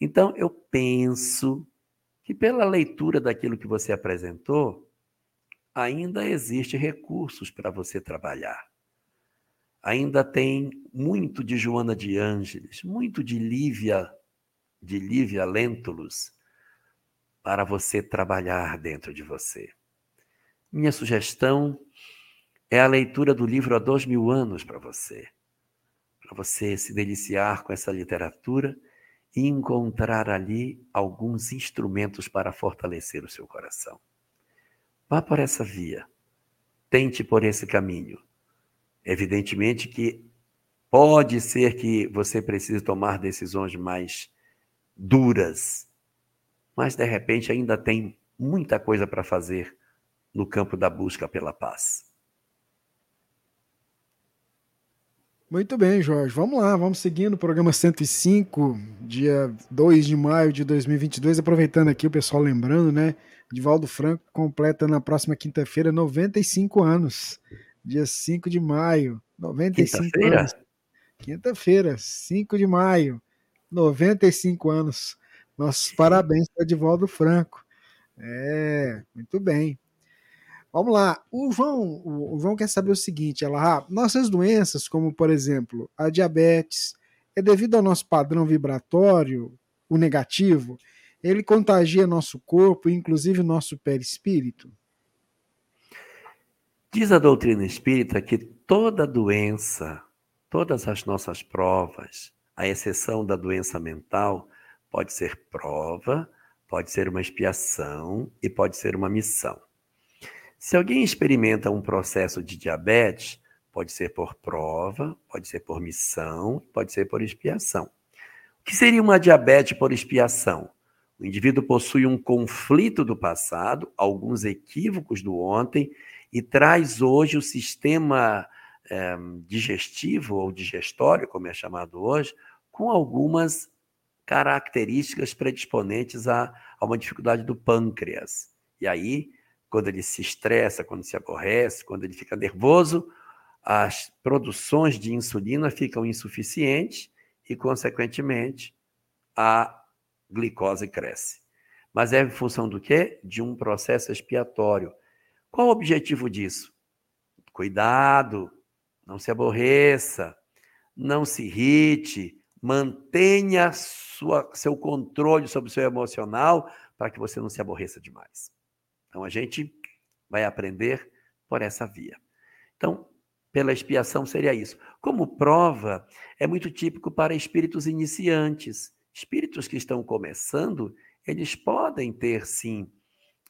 Então, eu penso que pela leitura daquilo que você apresentou, ainda existe recursos para você trabalhar. Ainda tem muito de Joana de Ângeles, muito de Lívia, de Lívia Lentulus, para você trabalhar dentro de você. Minha sugestão é a leitura do livro há dois mil anos para você, para você se deliciar com essa literatura e encontrar ali alguns instrumentos para fortalecer o seu coração. Vá por essa via, tente por esse caminho. Evidentemente que pode ser que você precise tomar decisões mais duras, mas de repente ainda tem muita coisa para fazer no campo da busca pela paz. Muito bem, Jorge. Vamos lá, vamos seguindo o programa 105, dia 2 de maio de 2022. Aproveitando aqui o pessoal lembrando, né? Divaldo Franco completa na próxima quinta-feira 95 anos. Dia 5 de maio. 95 quinta anos. Quinta-feira, 5 de maio. 95 anos. Nossos parabéns para Divaldo Franco. É, muito bem. Vamos lá. O João, o João quer saber o seguinte, ela, ah, nossas doenças, como por exemplo a diabetes, é devido ao nosso padrão vibratório, o negativo, ele contagia nosso corpo, inclusive nosso perispírito? Diz a doutrina espírita que toda doença, todas as nossas provas, à exceção da doença mental, pode ser prova, pode ser uma expiação e pode ser uma missão. Se alguém experimenta um processo de diabetes, pode ser por prova, pode ser por missão, pode ser por expiação. O que seria uma diabetes por expiação? O indivíduo possui um conflito do passado, alguns equívocos do ontem, e traz hoje o sistema é, digestivo ou digestório, como é chamado hoje, com algumas características predisponentes a, a uma dificuldade do pâncreas. E aí quando ele se estressa, quando se aborrece, quando ele fica nervoso, as produções de insulina ficam insuficientes e, consequentemente, a glicose cresce. Mas é em função do quê? De um processo expiatório. Qual o objetivo disso? Cuidado, não se aborreça, não se irrite, mantenha sua, seu controle sobre o seu emocional para que você não se aborreça demais. Então a gente vai aprender por essa via. Então, pela expiação seria isso. Como prova, é muito típico para espíritos iniciantes. Espíritos que estão começando, eles podem ter sim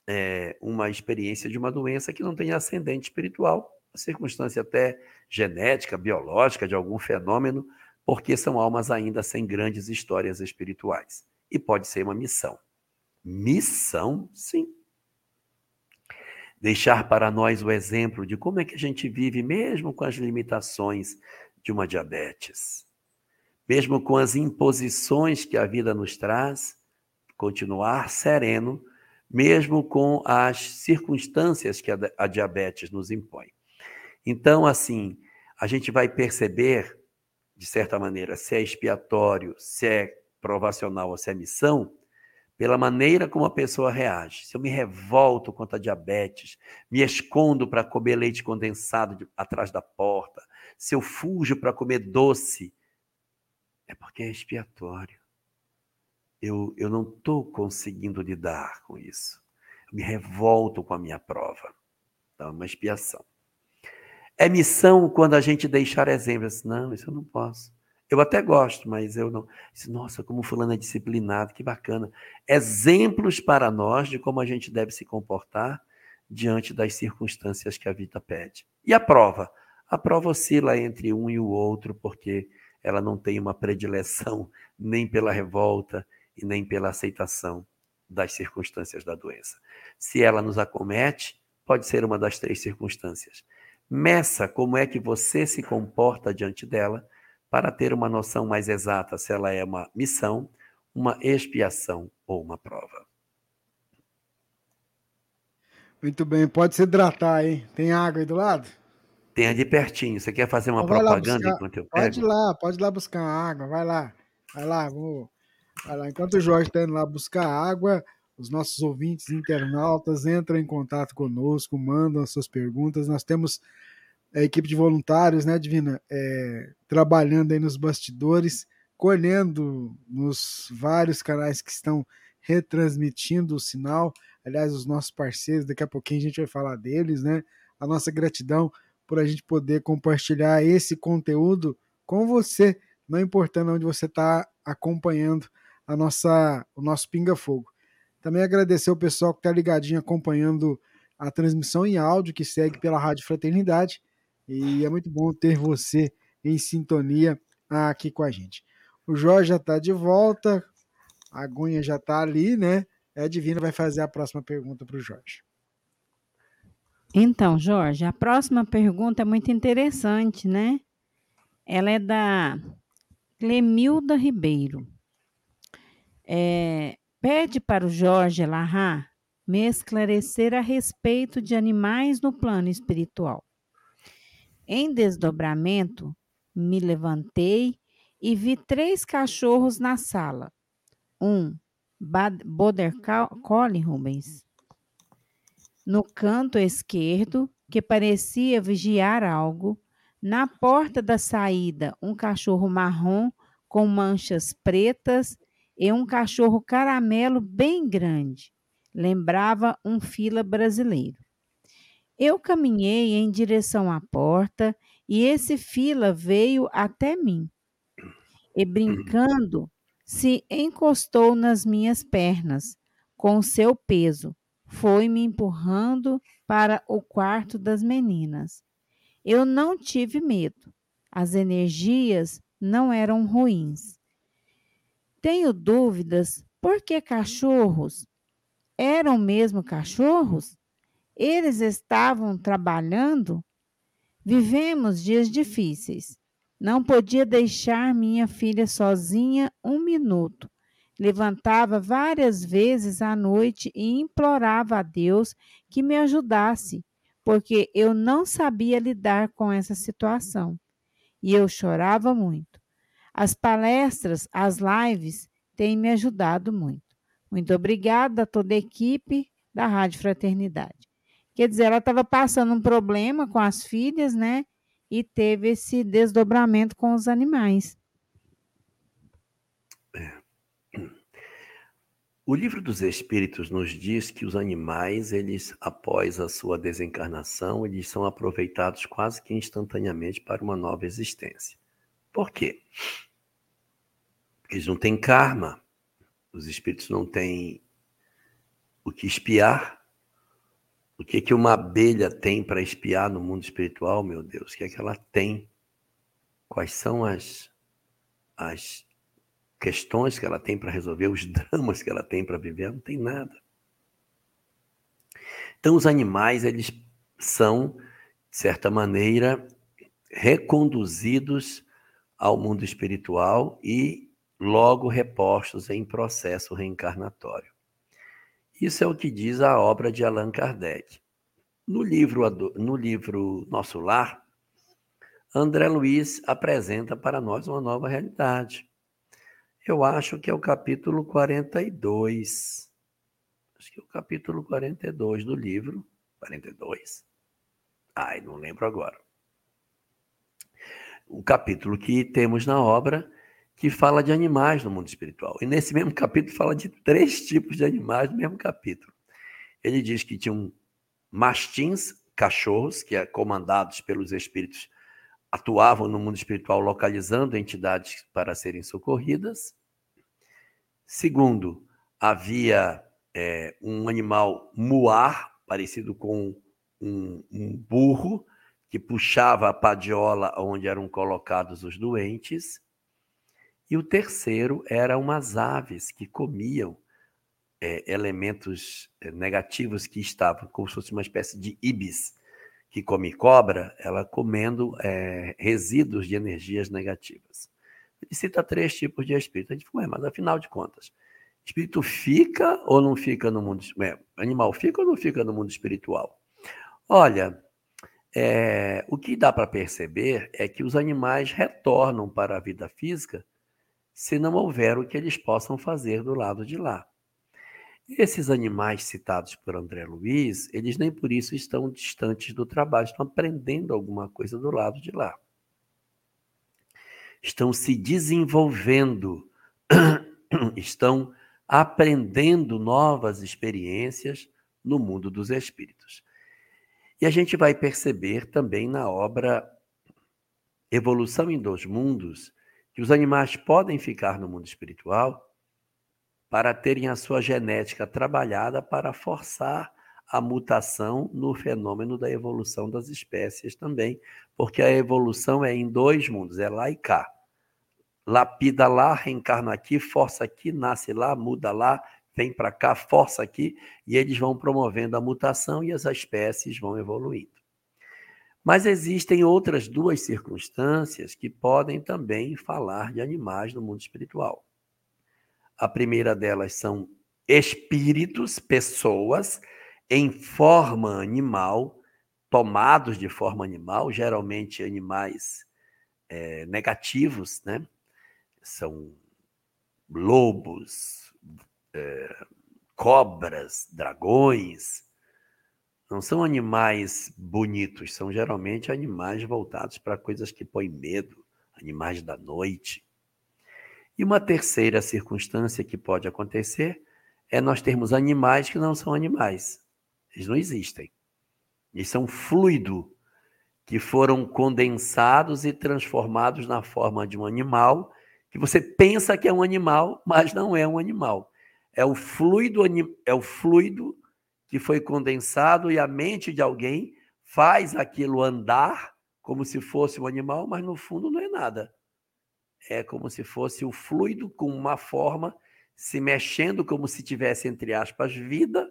é, uma experiência de uma doença que não tem ascendente espiritual, circunstância até genética, biológica, de algum fenômeno, porque são almas ainda sem grandes histórias espirituais. E pode ser uma missão. Missão, sim deixar para nós o exemplo de como é que a gente vive mesmo com as limitações de uma diabetes, mesmo com as imposições que a vida nos traz, continuar sereno, mesmo com as circunstâncias que a diabetes nos impõe. Então, assim, a gente vai perceber, de certa maneira, se é expiatório, se é provacional ou se é missão, pela maneira como a pessoa reage. Se eu me revolto contra a diabetes, me escondo para comer leite condensado de, atrás da porta, se eu fujo para comer doce, é porque é expiatório. Eu, eu não estou conseguindo lidar com isso. Eu me revolto com a minha prova. Então, é uma expiação. É missão quando a gente deixar exemplos. Não, isso eu não posso. Eu até gosto, mas eu não. Nossa, como fulano é disciplinado, que bacana. Exemplos para nós de como a gente deve se comportar diante das circunstâncias que a vida pede. E a prova? A prova oscila entre um e o outro, porque ela não tem uma predileção *laughs* nem pela revolta e nem pela aceitação das circunstâncias da doença. Se ela nos acomete, pode ser uma das três circunstâncias. Meça como é que você se comporta diante dela para ter uma noção mais exata se ela é uma missão, uma expiação ou uma prova. Muito bem, pode se hidratar, hein? Tem água aí do lado? Tem ali pertinho. Você quer fazer uma propaganda enquanto eu pego? Pode ir lá, pode ir lá buscar água, vai lá. Vai lá, vou. Vai lá. Enquanto o Jorge está indo lá buscar água, os nossos ouvintes internautas entram em contato conosco, mandam as suas perguntas. Nós temos a equipe de voluntários, né, Divina, é, trabalhando aí nos bastidores, colhendo nos vários canais que estão retransmitindo o sinal. Aliás, os nossos parceiros, daqui a pouquinho a gente vai falar deles, né? A nossa gratidão por a gente poder compartilhar esse conteúdo com você, não importando onde você está acompanhando a nossa, o nosso Pinga Fogo. Também agradecer o pessoal que está ligadinho acompanhando a transmissão em áudio que segue pela Rádio Fraternidade e é muito bom ter você em sintonia aqui com a gente. O Jorge já está de volta, a Gunha já está ali, né? A Divina vai fazer a próxima pergunta para o Jorge. Então, Jorge, a próxima pergunta é muito interessante, né? Ela é da Clemilda Ribeiro. É, pede para o Jorge Larra me esclarecer a respeito de animais no plano espiritual. Em desdobramento, me levantei e vi três cachorros na sala. Um Border Collie Rubens. No canto esquerdo, que parecia vigiar algo, na porta da saída, um cachorro marrom com manchas pretas e um cachorro caramelo bem grande. Lembrava um fila brasileiro. Eu caminhei em direção à porta e esse fila veio até mim. E brincando, se encostou nas minhas pernas com seu peso, foi me empurrando para o quarto das meninas. Eu não tive medo. As energias não eram ruins. Tenho dúvidas por que cachorros? Eram mesmo cachorros? Eles estavam trabalhando? Vivemos dias difíceis. Não podia deixar minha filha sozinha um minuto. Levantava várias vezes à noite e implorava a Deus que me ajudasse, porque eu não sabia lidar com essa situação. E eu chorava muito. As palestras, as lives têm me ajudado muito. Muito obrigada a toda a equipe da Rádio Fraternidade. Quer dizer, ela estava passando um problema com as filhas, né? E teve esse desdobramento com os animais. É. O livro dos Espíritos nos diz que os animais, eles, após a sua desencarnação, eles são aproveitados quase que instantaneamente para uma nova existência. Por quê? Porque eles não têm karma, os espíritos não têm o que espiar, o que, que uma abelha tem para espiar no mundo espiritual, meu Deus? O que é que ela tem? Quais são as, as questões que ela tem para resolver, os dramas que ela tem para viver? Não tem nada. Então, os animais, eles são, de certa maneira, reconduzidos ao mundo espiritual e logo repostos em processo reencarnatório. Isso é o que diz a obra de Allan Kardec. No livro, no livro Nosso Lar, André Luiz apresenta para nós uma nova realidade. Eu acho que é o capítulo 42. Acho que é o capítulo 42 do livro. 42? Ai, não lembro agora. O capítulo que temos na obra que fala de animais no mundo espiritual. E nesse mesmo capítulo fala de três tipos de animais no mesmo capítulo. Ele diz que tinham mastins, cachorros, que é comandados pelos espíritos, atuavam no mundo espiritual localizando entidades para serem socorridas. Segundo, havia é, um animal muar, parecido com um, um burro, que puxava a padiola onde eram colocados os doentes. E o terceiro era umas aves que comiam é, elementos é, negativos que estavam, como se fosse uma espécie de ibis que come cobra, ela comendo é, resíduos de energias negativas. Ele cita três tipos de espírito. A gente mas afinal de contas, espírito fica ou não fica no mundo? É, animal fica ou não fica no mundo espiritual? Olha, é, o que dá para perceber é que os animais retornam para a vida física se não houver o que eles possam fazer do lado de lá. Esses animais citados por André Luiz, eles nem por isso estão distantes do trabalho, estão aprendendo alguma coisa do lado de lá. Estão se desenvolvendo, *clears throat* estão aprendendo novas experiências no mundo dos espíritos. E a gente vai perceber também na obra Evolução em Dois Mundos que os animais podem ficar no mundo espiritual para terem a sua genética trabalhada para forçar a mutação no fenômeno da evolução das espécies também, porque a evolução é em dois mundos, é lá e cá. Lapida lá, reencarna aqui, força aqui, nasce lá, muda lá, vem para cá, força aqui, e eles vão promovendo a mutação e as espécies vão evoluindo. Mas existem outras duas circunstâncias que podem também falar de animais no mundo espiritual. A primeira delas são espíritos, pessoas em forma animal, tomados de forma animal, geralmente animais é, negativos, né? São lobos, é, cobras, dragões, não são animais bonitos, são geralmente animais voltados para coisas que põem medo, animais da noite. E uma terceira circunstância que pode acontecer é nós termos animais que não são animais. Eles não existem. Eles são fluido que foram condensados e transformados na forma de um animal, que você pensa que é um animal, mas não é um animal. É o fluido, é o fluido que foi condensado e a mente de alguém faz aquilo andar como se fosse um animal, mas no fundo não é nada. É como se fosse o fluido com uma forma se mexendo como se tivesse, entre aspas, vida,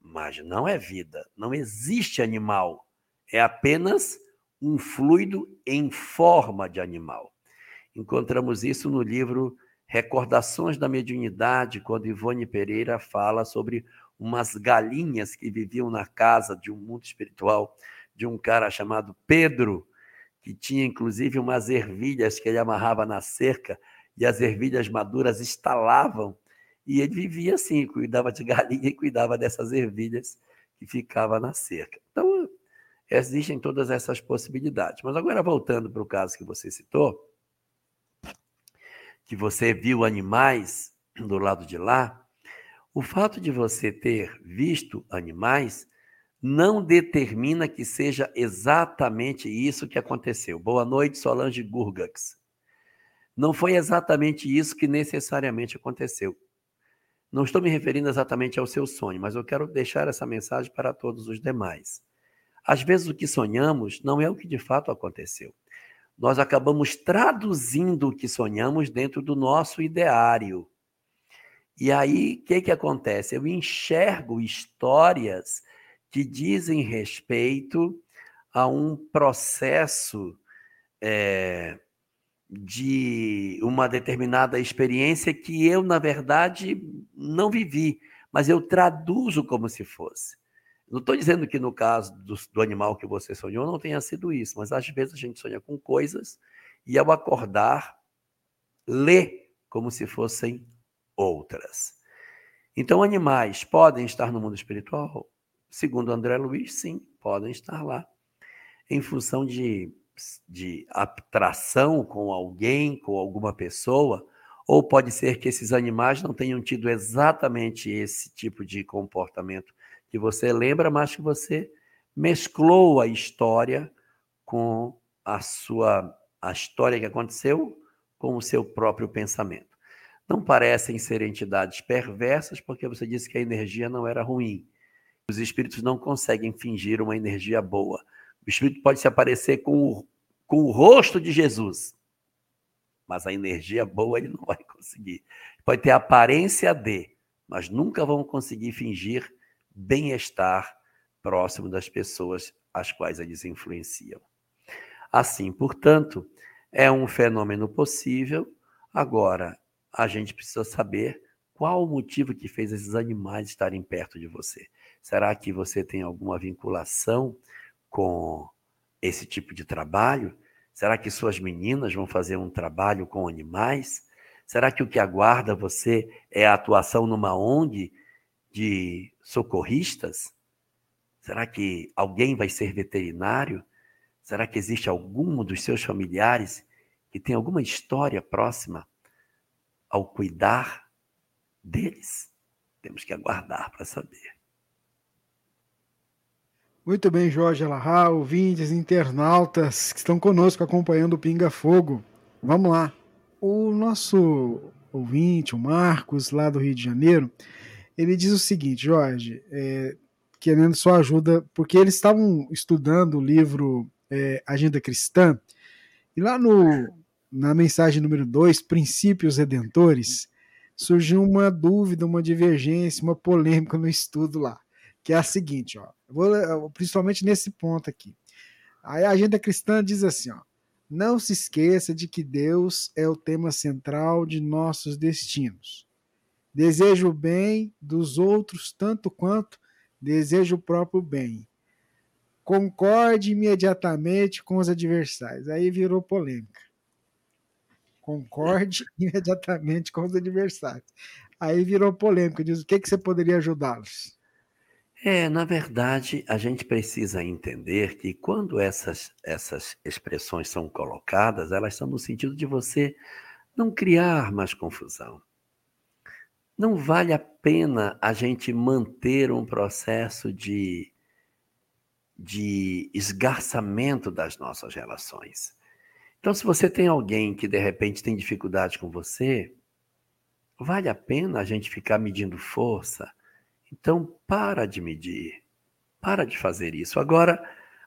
mas não é vida. Não existe animal. É apenas um fluido em forma de animal. Encontramos isso no livro Recordações da Mediunidade, quando Ivone Pereira fala sobre umas galinhas que viviam na casa de um mundo espiritual de um cara chamado Pedro, que tinha inclusive umas ervilhas que ele amarrava na cerca e as ervilhas maduras estalavam. E ele vivia assim, cuidava de *laughs* galinha e cuidava dessas ervilhas que ficava na cerca. Então, existem todas essas possibilidades. Mas agora, voltando para o caso que você citou, que você viu animais do lado de lá, o fato de você ter visto animais não determina que seja exatamente isso que aconteceu. Boa noite, Solange Gurgax. Não foi exatamente isso que necessariamente aconteceu. Não estou me referindo exatamente ao seu sonho, mas eu quero deixar essa mensagem para todos os demais. Às vezes o que sonhamos não é o que de fato aconteceu. Nós acabamos traduzindo o que sonhamos dentro do nosso ideário. E aí, o que, que acontece? Eu enxergo histórias que dizem respeito a um processo é, de uma determinada experiência que eu, na verdade, não vivi, mas eu traduzo como se fosse. Não estou dizendo que no caso do, do, animal que você sonhou não tenha sido isso, mas às vezes a gente sonha com coisas e ao acordar, lê como se fossem outras. Então, animais podem estar no mundo espiritual? Segundo André Luiz, sim, podem estar lá. Em função de, de atração com alguém, com alguma pessoa, ou pode ser que esses animais não tenham tido exatamente esse tipo de comportamento que você lembra, mas que você mesclou a história com a sua a história que aconteceu com o seu próprio pensamento. Não parecem ser entidades perversas, porque você disse que a energia não era ruim. Os espíritos não conseguem fingir uma energia boa. O espírito pode se aparecer com o, com o rosto de Jesus, mas a energia boa ele não vai conseguir. Pode ter aparência de, mas nunca vão conseguir fingir bem-estar próximo das pessoas às quais eles influenciam. Assim, portanto, é um fenômeno possível. Agora, a gente precisa saber qual o motivo que fez esses animais estarem perto de você. Será que você tem alguma vinculação com esse tipo de trabalho? Será que suas meninas vão fazer um trabalho com animais? Será que o que aguarda você é a atuação numa ONG de socorristas? Será que alguém vai ser veterinário? Será que existe algum dos seus familiares que tem alguma história próxima ao cuidar deles? Temos que aguardar para saber. Muito bem, Jorge Alahá, ouvintes, internautas que estão conosco acompanhando o Pinga Fogo. Vamos lá. O nosso ouvinte, o Marcos, lá do Rio de Janeiro, ele diz o seguinte, Jorge, é, querendo sua ajuda, porque eles estavam estudando o livro é, Agenda Cristã, e lá no, na mensagem número 2, Princípios Redentores, surgiu uma dúvida, uma divergência, uma polêmica no estudo lá, que é a seguinte, ó, vou, principalmente nesse ponto aqui. A agenda cristã diz assim, ó, não se esqueça de que Deus é o tema central de nossos destinos. Deseja o bem dos outros tanto quanto deseja o próprio bem. Concorde imediatamente com os adversários. Aí virou polêmica. Concorde *laughs* imediatamente com os adversários. Aí virou polêmica. Diz o que, que você poderia ajudá-los? É, na verdade, a gente precisa entender que quando essas, essas expressões são colocadas, elas são no sentido de você não criar mais confusão não vale a pena a gente manter um processo de, de esgarçamento das nossas relações. Então, se você tem alguém que de repente tem dificuldade com você, vale a pena a gente ficar medindo força? Então, para de medir, para de fazer isso. Agora,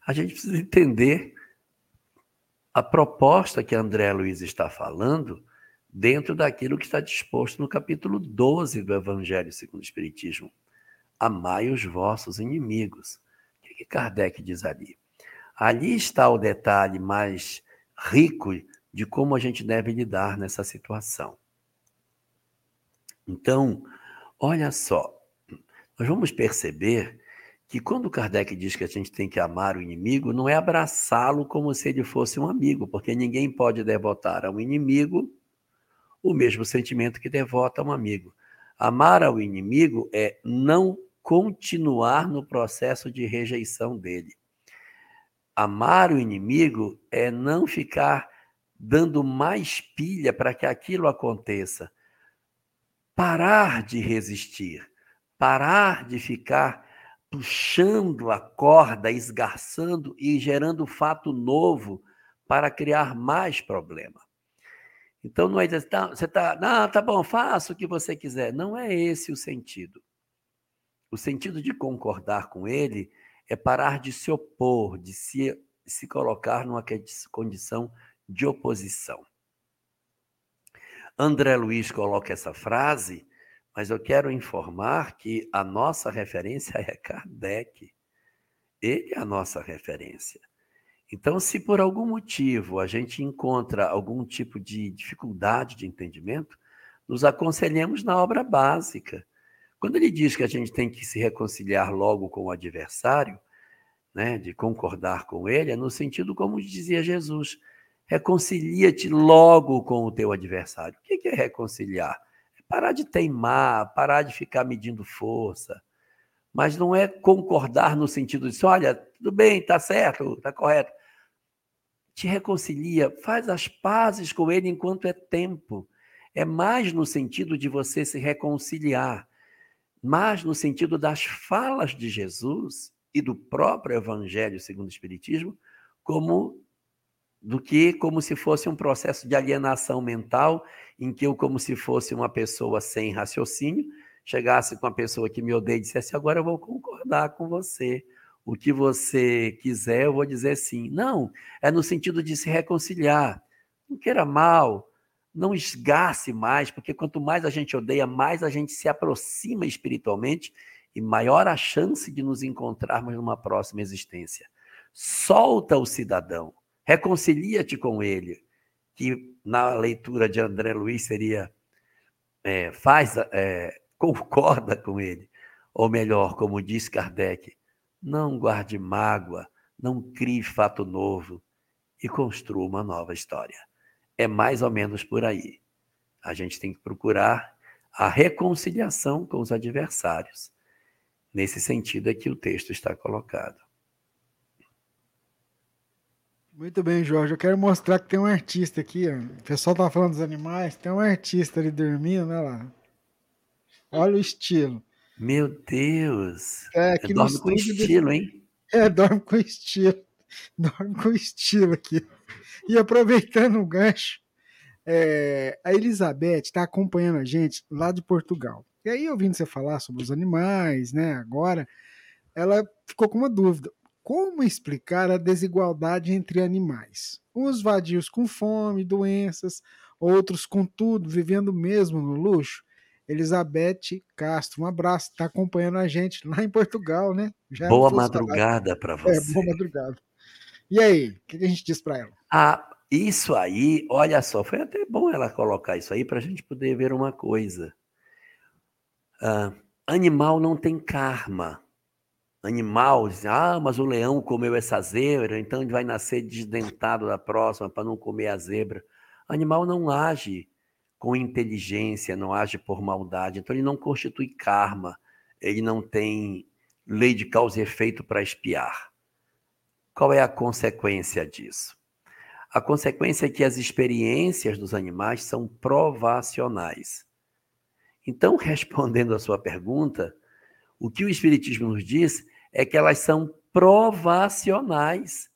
a gente precisa entender a proposta que André Luiz está falando dentro daquilo que está disposto no capítulo 12 do Evangelho segundo o Espiritismo. Amai os vossos inimigos. O que, que Kardec diz ali? Ali está o detalhe mais rico de como a gente deve lidar nessa situação. Então, olha só, nós vamos perceber que quando Kardec diz que a gente tem que amar o inimigo, não é abraçá-lo como se ele fosse um amigo, porque ninguém pode devotar a um inimigo o mesmo sentimento que devota um amigo. Amar ao inimigo é não continuar no processo de rejeição dele. Amar o inimigo é não ficar dando mais pilha para que aquilo aconteça. Parar de resistir, parar de ficar puxando a corda, esgarçando e gerando fato novo para criar mais problema. Então não é dizer, tá, você está, não, tá bom, faça o que você quiser. Não é esse o sentido. O sentido de concordar com ele é parar de se opor, de se, se colocar numa condição de oposição. André Luiz coloca essa frase, mas eu quero informar que a nossa referência é Kardec. Ele é a nossa referência. Então, se por algum motivo a gente encontra algum tipo de dificuldade de entendimento, nos aconselhamos na obra básica. Quando ele diz que a gente tem que se reconciliar logo com o adversário, né, de concordar com ele, é no sentido como dizia Jesus: reconcilia-te logo com o teu adversário. O que é reconciliar? É parar de teimar, parar de ficar medindo força. Mas não é concordar no sentido de, olha, tudo bem, está certo, está correto. Te reconcilia, faz as pazes com ele enquanto é tempo. É mais no sentido de você se reconciliar, mais no sentido das falas de Jesus e do próprio Evangelho segundo o Espiritismo, como do que como se fosse um processo de alienação mental, em que eu, como se fosse uma pessoa sem raciocínio, chegasse com a pessoa que me odeia e dissesse: agora eu vou concordar com você. O que você quiser, eu vou dizer sim. Não, é no sentido de se reconciliar. Não queira mal, não esgace mais, porque quanto mais a gente odeia, mais a gente se aproxima espiritualmente e maior a chance de nos encontrarmos numa próxima existência. Solta o cidadão, reconcilia-te com ele, que na leitura de André Luiz seria é, faz, é, *laughs* concorda com ele, ou melhor, como diz Kardec, não guarde mágoa, não crie fato novo e construa uma nova história. É mais ou menos por aí. A gente tem que procurar a reconciliação com os adversários. Nesse sentido é que o texto está colocado. Muito bem, Jorge. Eu quero mostrar que tem um artista aqui. O pessoal tá falando dos animais. Tem um artista ali dormindo, né lá. Olha o estilo. Meu Deus. É, aqui dorme com estilo, hein? *laughs* É, dorme com estilo. *laughs* Dorme com estilo aqui. E aproveitando o gancho, é, a Elizabeth está acompanhando a gente lá de Portugal. E aí, ouvindo você falar sobre os animais, né, agora, ela ficou com uma dúvida. Como explicar a desigualdade entre animais? Uns vadios com fome, doenças, outros com tudo, vivendo mesmo no luxo. Elizabeth Castro, um abraço, está acompanhando a gente lá em Portugal, né? Já boa madrugada para você. É, boa madrugada. E aí, o que a gente diz para ela? Ah, isso aí, olha só, foi até bom ela colocar isso aí para a gente poder ver uma coisa. Ah, animal não tem karma. Animal, diz, ah, mas o leão comeu essa zebra, então ele vai nascer desdentado da próxima para não comer a zebra. Animal não age com inteligência, não age por maldade, então ele não constitui karma, ele não tem lei de causa e efeito para espiar. Qual é a consequência disso? A consequência é que as experiências dos animais são provacionais. Então, *laughs* respondendo à sua pergunta, o que o Espiritismo nos diz é que elas são provacionais.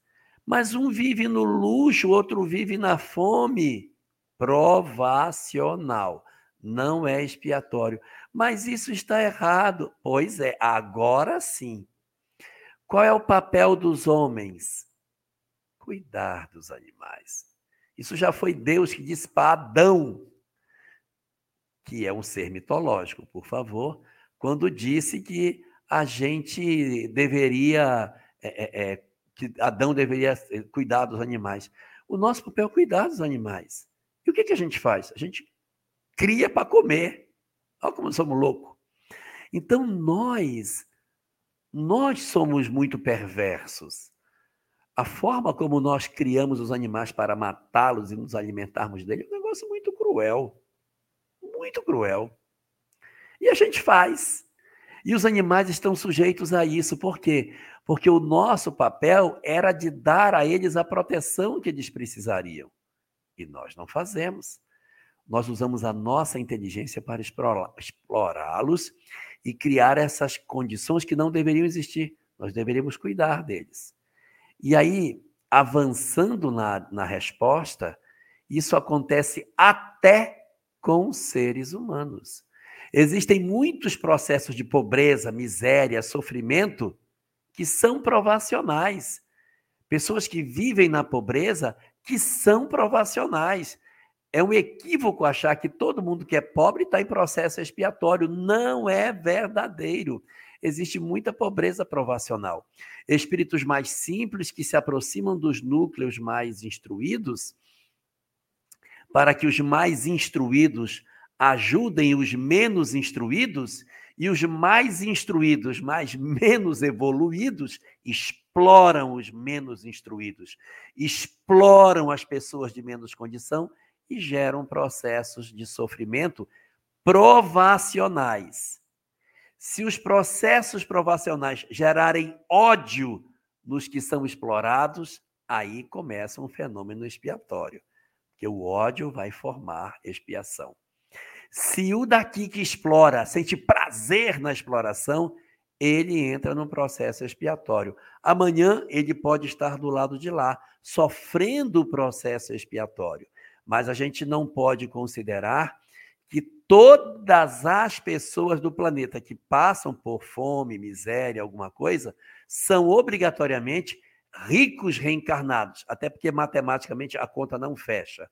Mas um vive no luxo, o outro vive na fome. Provacional. Não é expiatório. Mas isso está errado. Pois é, agora sim. Qual é o papel dos homens? Cuidar dos animais. Isso já foi Deus que disse para Adão, que é um ser mitológico, por favor, quando disse que a gente deveria, é, é, é que Adão deveria cuidar dos animais. O nosso papel é cuidar dos animais. E o que, que a gente faz? A gente cria para comer. Olha como somos loucos. Então, nós nós somos muito perversos. A forma como nós criamos os animais para matá-los e nos alimentarmos deles é um negócio muito cruel. Muito cruel. E a gente faz. E os animais estão sujeitos a isso. Por quê? Porque o nosso papel era de dar a eles a proteção que eles precisariam. E nós não fazemos. Nós usamos a nossa inteligência para explorá-los e criar essas condições que não deveriam existir. Nós deveríamos cuidar deles. E aí, avançando na, na resposta, isso acontece até com seres humanos. Existem muitos processos de pobreza, miséria, sofrimento que são provacionais. Pessoas que vivem na pobreza que são provacionais. É um equívoco achar que todo mundo que é pobre está em processo expiatório. Não é verdadeiro. existe muita pobreza provacional. Espíritos mais simples que se aproximam dos núcleos mais instruídos, para que os mais instruídos ajudem os menos instruídos, e os mais instruídos, mais menos evoluídos, exploram os menos instruídos, exploram as pessoas de menos condição e geram processos de sofrimento provacionais. Se os processos provacionais gerarem ódio nos que são explorados, aí começa um fenômeno expiatório, que o ódio vai formar expiação. Se o daqui que explora sente prazer na exploração, ele entra num processo expiatório. Amanhã ele pode estar do lado de lá, sofrendo o processo expiatório. Mas a gente não pode considerar que todas as pessoas do planeta que passam por fome, miséria, alguma coisa, são obrigatoriamente ricos reencarnados, até porque matematicamente a conta não fecha,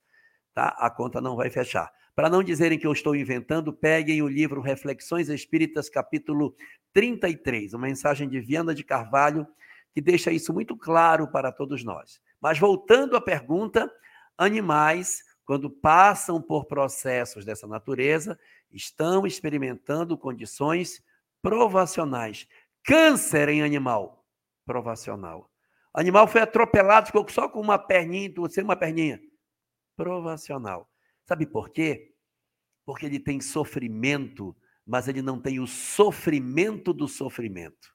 tá? A conta não vai fechar. Para não dizerem que eu estou inventando, peguem o livro Reflexões Espíritas, capítulo 33, uma mensagem de Viana de Carvalho que deixa isso muito claro para todos nós. Mas voltando à pergunta, animais, quando passam por processos dessa natureza, estão experimentando condições provacionais. Câncer em animal, provacional. Animal foi atropelado, ficou só com uma perninha, sem uma perninha. Provacional. Sabe por quê? Porque ele tem sofrimento, mas ele não tem o sofrimento do sofrimento.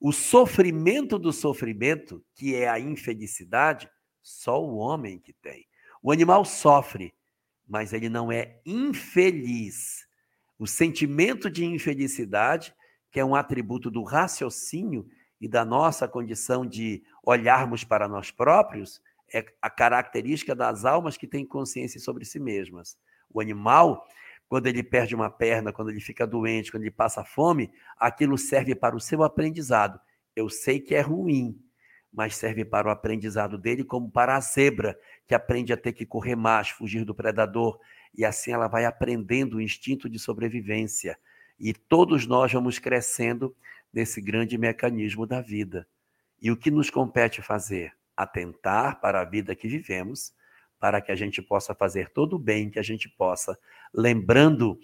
O sofrimento do sofrimento, que é a infelicidade, só o homem que tem. O animal sofre, mas ele não é infeliz. O sentimento de infelicidade, que é um atributo do raciocínio e da nossa condição de olharmos para nós próprios, é a característica das almas que têm consciência sobre si mesmas. O animal, quando ele perde uma perna, quando ele fica doente, quando ele passa fome, aquilo serve para o seu aprendizado. Eu sei que é ruim, mas serve para o aprendizado dele, como para a zebra, que aprende a ter que correr mais, fugir do predador, e assim ela vai aprendendo o instinto de sobrevivência. E todos nós vamos crescendo nesse grande mecanismo da vida. E o que nos compete fazer? Atentar para a vida que vivemos, para que a gente possa fazer todo o bem que a gente possa, lembrando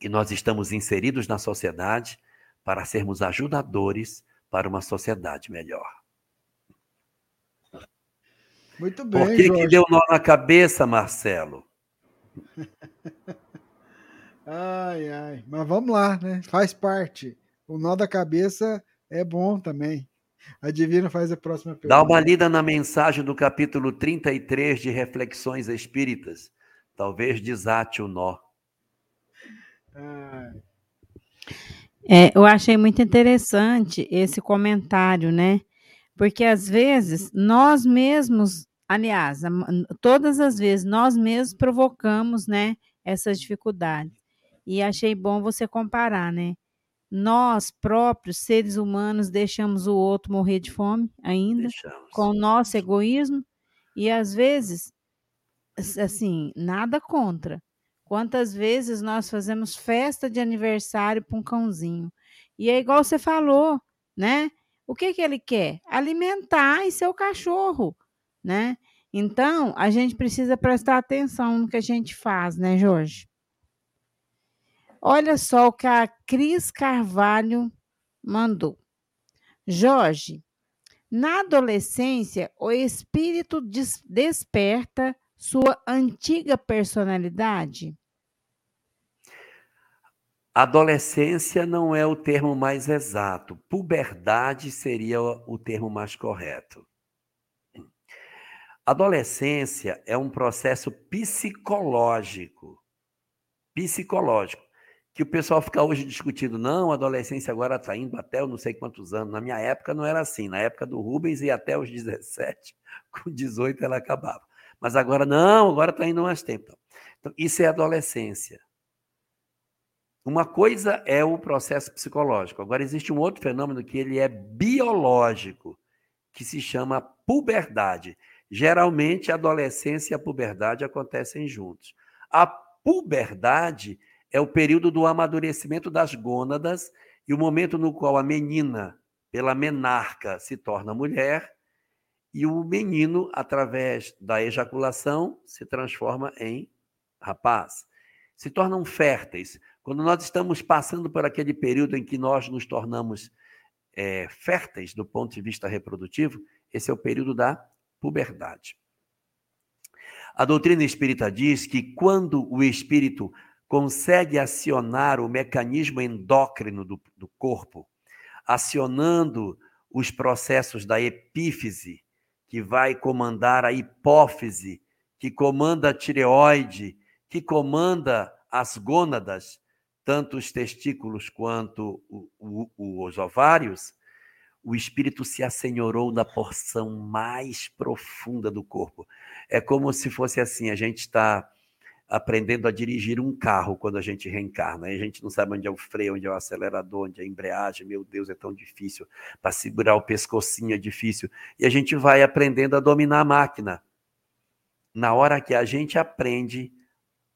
que nós estamos inseridos na sociedade para sermos ajudadores para uma sociedade melhor. Muito bem. Por que, Jorge. que deu nó na cabeça, Marcelo? *laughs* ai, ai. Mas vamos lá, né? Faz parte. O nó da cabeça é bom também. A Divina faz a próxima pergunta. Dá uma lida na mensagem do capítulo 33 de Reflexões Espíritas. Talvez desate o nó. É, eu achei muito interessante esse comentário, né? Porque às vezes nós mesmos, aliás, todas as vezes nós mesmos provocamos, né, essas dificuldades. E achei bom você comparar, né? Nós próprios, seres humanos, deixamos o outro morrer de fome ainda, deixamos. com o nosso egoísmo, e às vezes, assim, nada contra. Quantas vezes nós fazemos festa de aniversário para um cãozinho? E é igual você falou, né? O que, que ele quer? Alimentar e seu cachorro, né? Então, a gente precisa prestar atenção no que a gente faz, né, Jorge? Olha só o que a Cris Carvalho mandou. Jorge, na adolescência, o espírito des desperta sua antiga personalidade? Adolescência não é o termo mais exato. Puberdade seria o termo mais correto. Adolescência é um processo psicológico. Psicológico que o pessoal fica hoje discutindo, não, a adolescência agora está indo até eu não sei quantos anos. Na minha época não era assim. Na época do Rubens ia até os 17, *laughs* com 18 ela acabava. Mas agora não, agora está indo mais tempo. Então, isso é adolescência. Uma coisa é o processo psicológico. Agora existe um outro fenômeno que ele é biológico, que se chama puberdade. Geralmente a adolescência e a puberdade acontecem juntos. A puberdade é o período do amadurecimento das gônadas e o momento no qual a menina, pela menarca, se torna mulher, e o menino, através da ejaculação, se transforma em rapaz. Se tornam férteis. Quando nós estamos passando por aquele período em que nós nos tornamos é, férteis do ponto de vista reprodutivo, esse é o período da puberdade. A doutrina espírita diz que quando o espírito consegue acionar o mecanismo endócrino do, do corpo, acionando os processos da epífise, que vai comandar a hipófise, que comanda a tireoide, que comanda as gônadas, tanto os testículos quanto o, o, os ovários, o espírito se assenhorou na porção mais profunda do corpo. É como se fosse assim: a gente está aprendendo a dirigir um carro quando a gente reencarna. a gente não sabe onde é o freio, onde é o acelerador, onde é a embreagem. Meu Deus, é tão difícil. Para segurar o pescocinho é difícil. E a gente vai aprendendo a dominar a máquina. Na hora que a gente aprende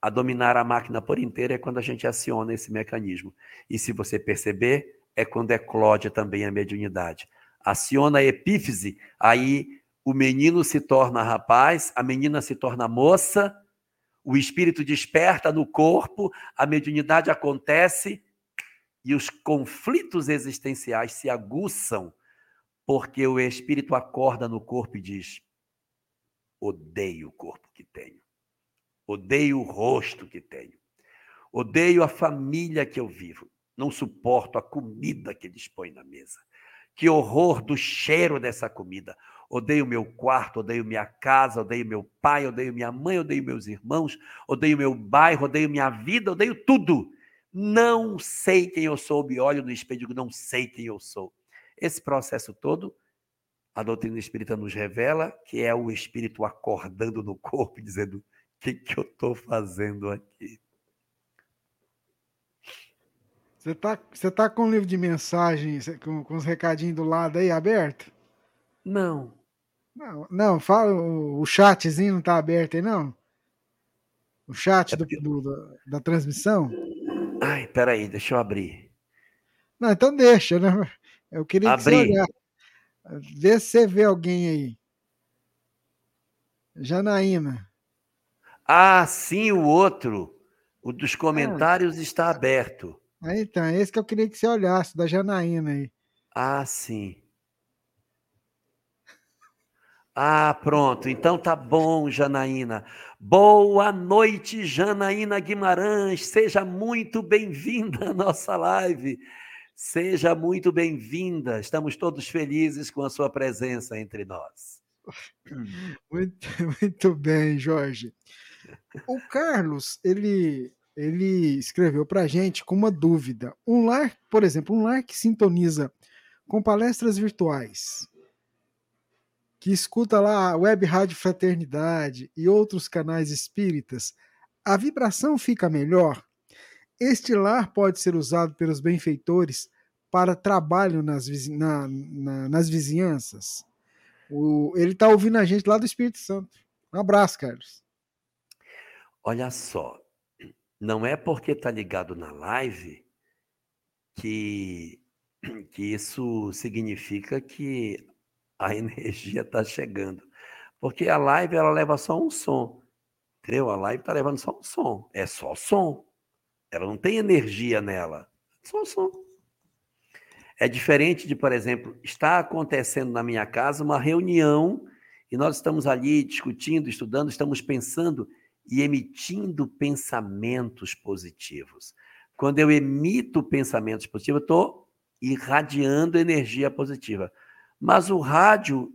a dominar a máquina por inteiro, é quando a gente aciona esse mecanismo. E se você perceber, é quando eclode também a mediunidade. Aciona a epífise, aí o menino se torna rapaz, a menina se torna moça, o espírito desperta no corpo, a mediunidade acontece e os conflitos existenciais se aguçam, porque o espírito acorda no corpo e diz: odeio o corpo que tenho, odeio o rosto que tenho, odeio a família que eu vivo, não suporto a comida que eles põem na mesa. Que horror do cheiro dessa comida. Odeio meu quarto, odeio minha casa, odeio meu pai, odeio minha mãe, odeio meus irmãos, odeio meu bairro, odeio minha vida, odeio tudo. Não sei quem eu sou, me olho no espelho e digo, não sei quem eu sou. Esse processo todo, a doutrina espírita nos revela que é o espírito acordando no corpo, dizendo: o que, que eu estou fazendo aqui? Você tá, você tá com o livro de mensagens, com, com os recadinhos do lado aí aberto? Não. Não, não fala, o, chatzinho não tá aberto aí, não? O chat é do, do, da, da transmissão? Ai, peraí, deixa eu abrir. Não, então deixa, né? Eu queria Abri. que. Vê se você vê alguém aí. Janaína. Ah, sim, o outro. O dos comentários ah. está aberto. Aí, então, é esse que eu queria que você olhasse, da Janaína aí. Ah, sim. Ah, pronto. Então tá bom, Janaína. Boa noite, Janaína Guimarães. Seja muito bem-vinda à nossa live. Seja muito bem-vinda. Estamos todos felizes com a sua presença entre nós. Muito, muito bem, Jorge. O Carlos, ele ele escreveu para a gente com uma dúvida. Um lar, por exemplo, um lar que sintoniza com palestras virtuais, que escuta lá a Web Rádio Fraternidade e outros canais espíritas, a vibração fica melhor? Este lar pode ser usado pelos benfeitores para trabalho nas, na, na, nas vizinhanças? O, ele está ouvindo a gente lá do Espírito Santo. Um abraço, Carlos. Olha só, não é porque está ligado na live que, que isso significa que *laughs* a energia está chegando. Porque a live ela leva só um som. Entendeu? A live está levando só um som. É só som. Ela não tem energia nela. É só som. É diferente de, por exemplo, está acontecendo na minha casa uma reunião e nós estamos ali discutindo, estudando, estamos pensando e emitindo pensamentos positivos. Quando eu emito pensamentos positivos, eu estou irradiando energia positiva. Mas o rádio,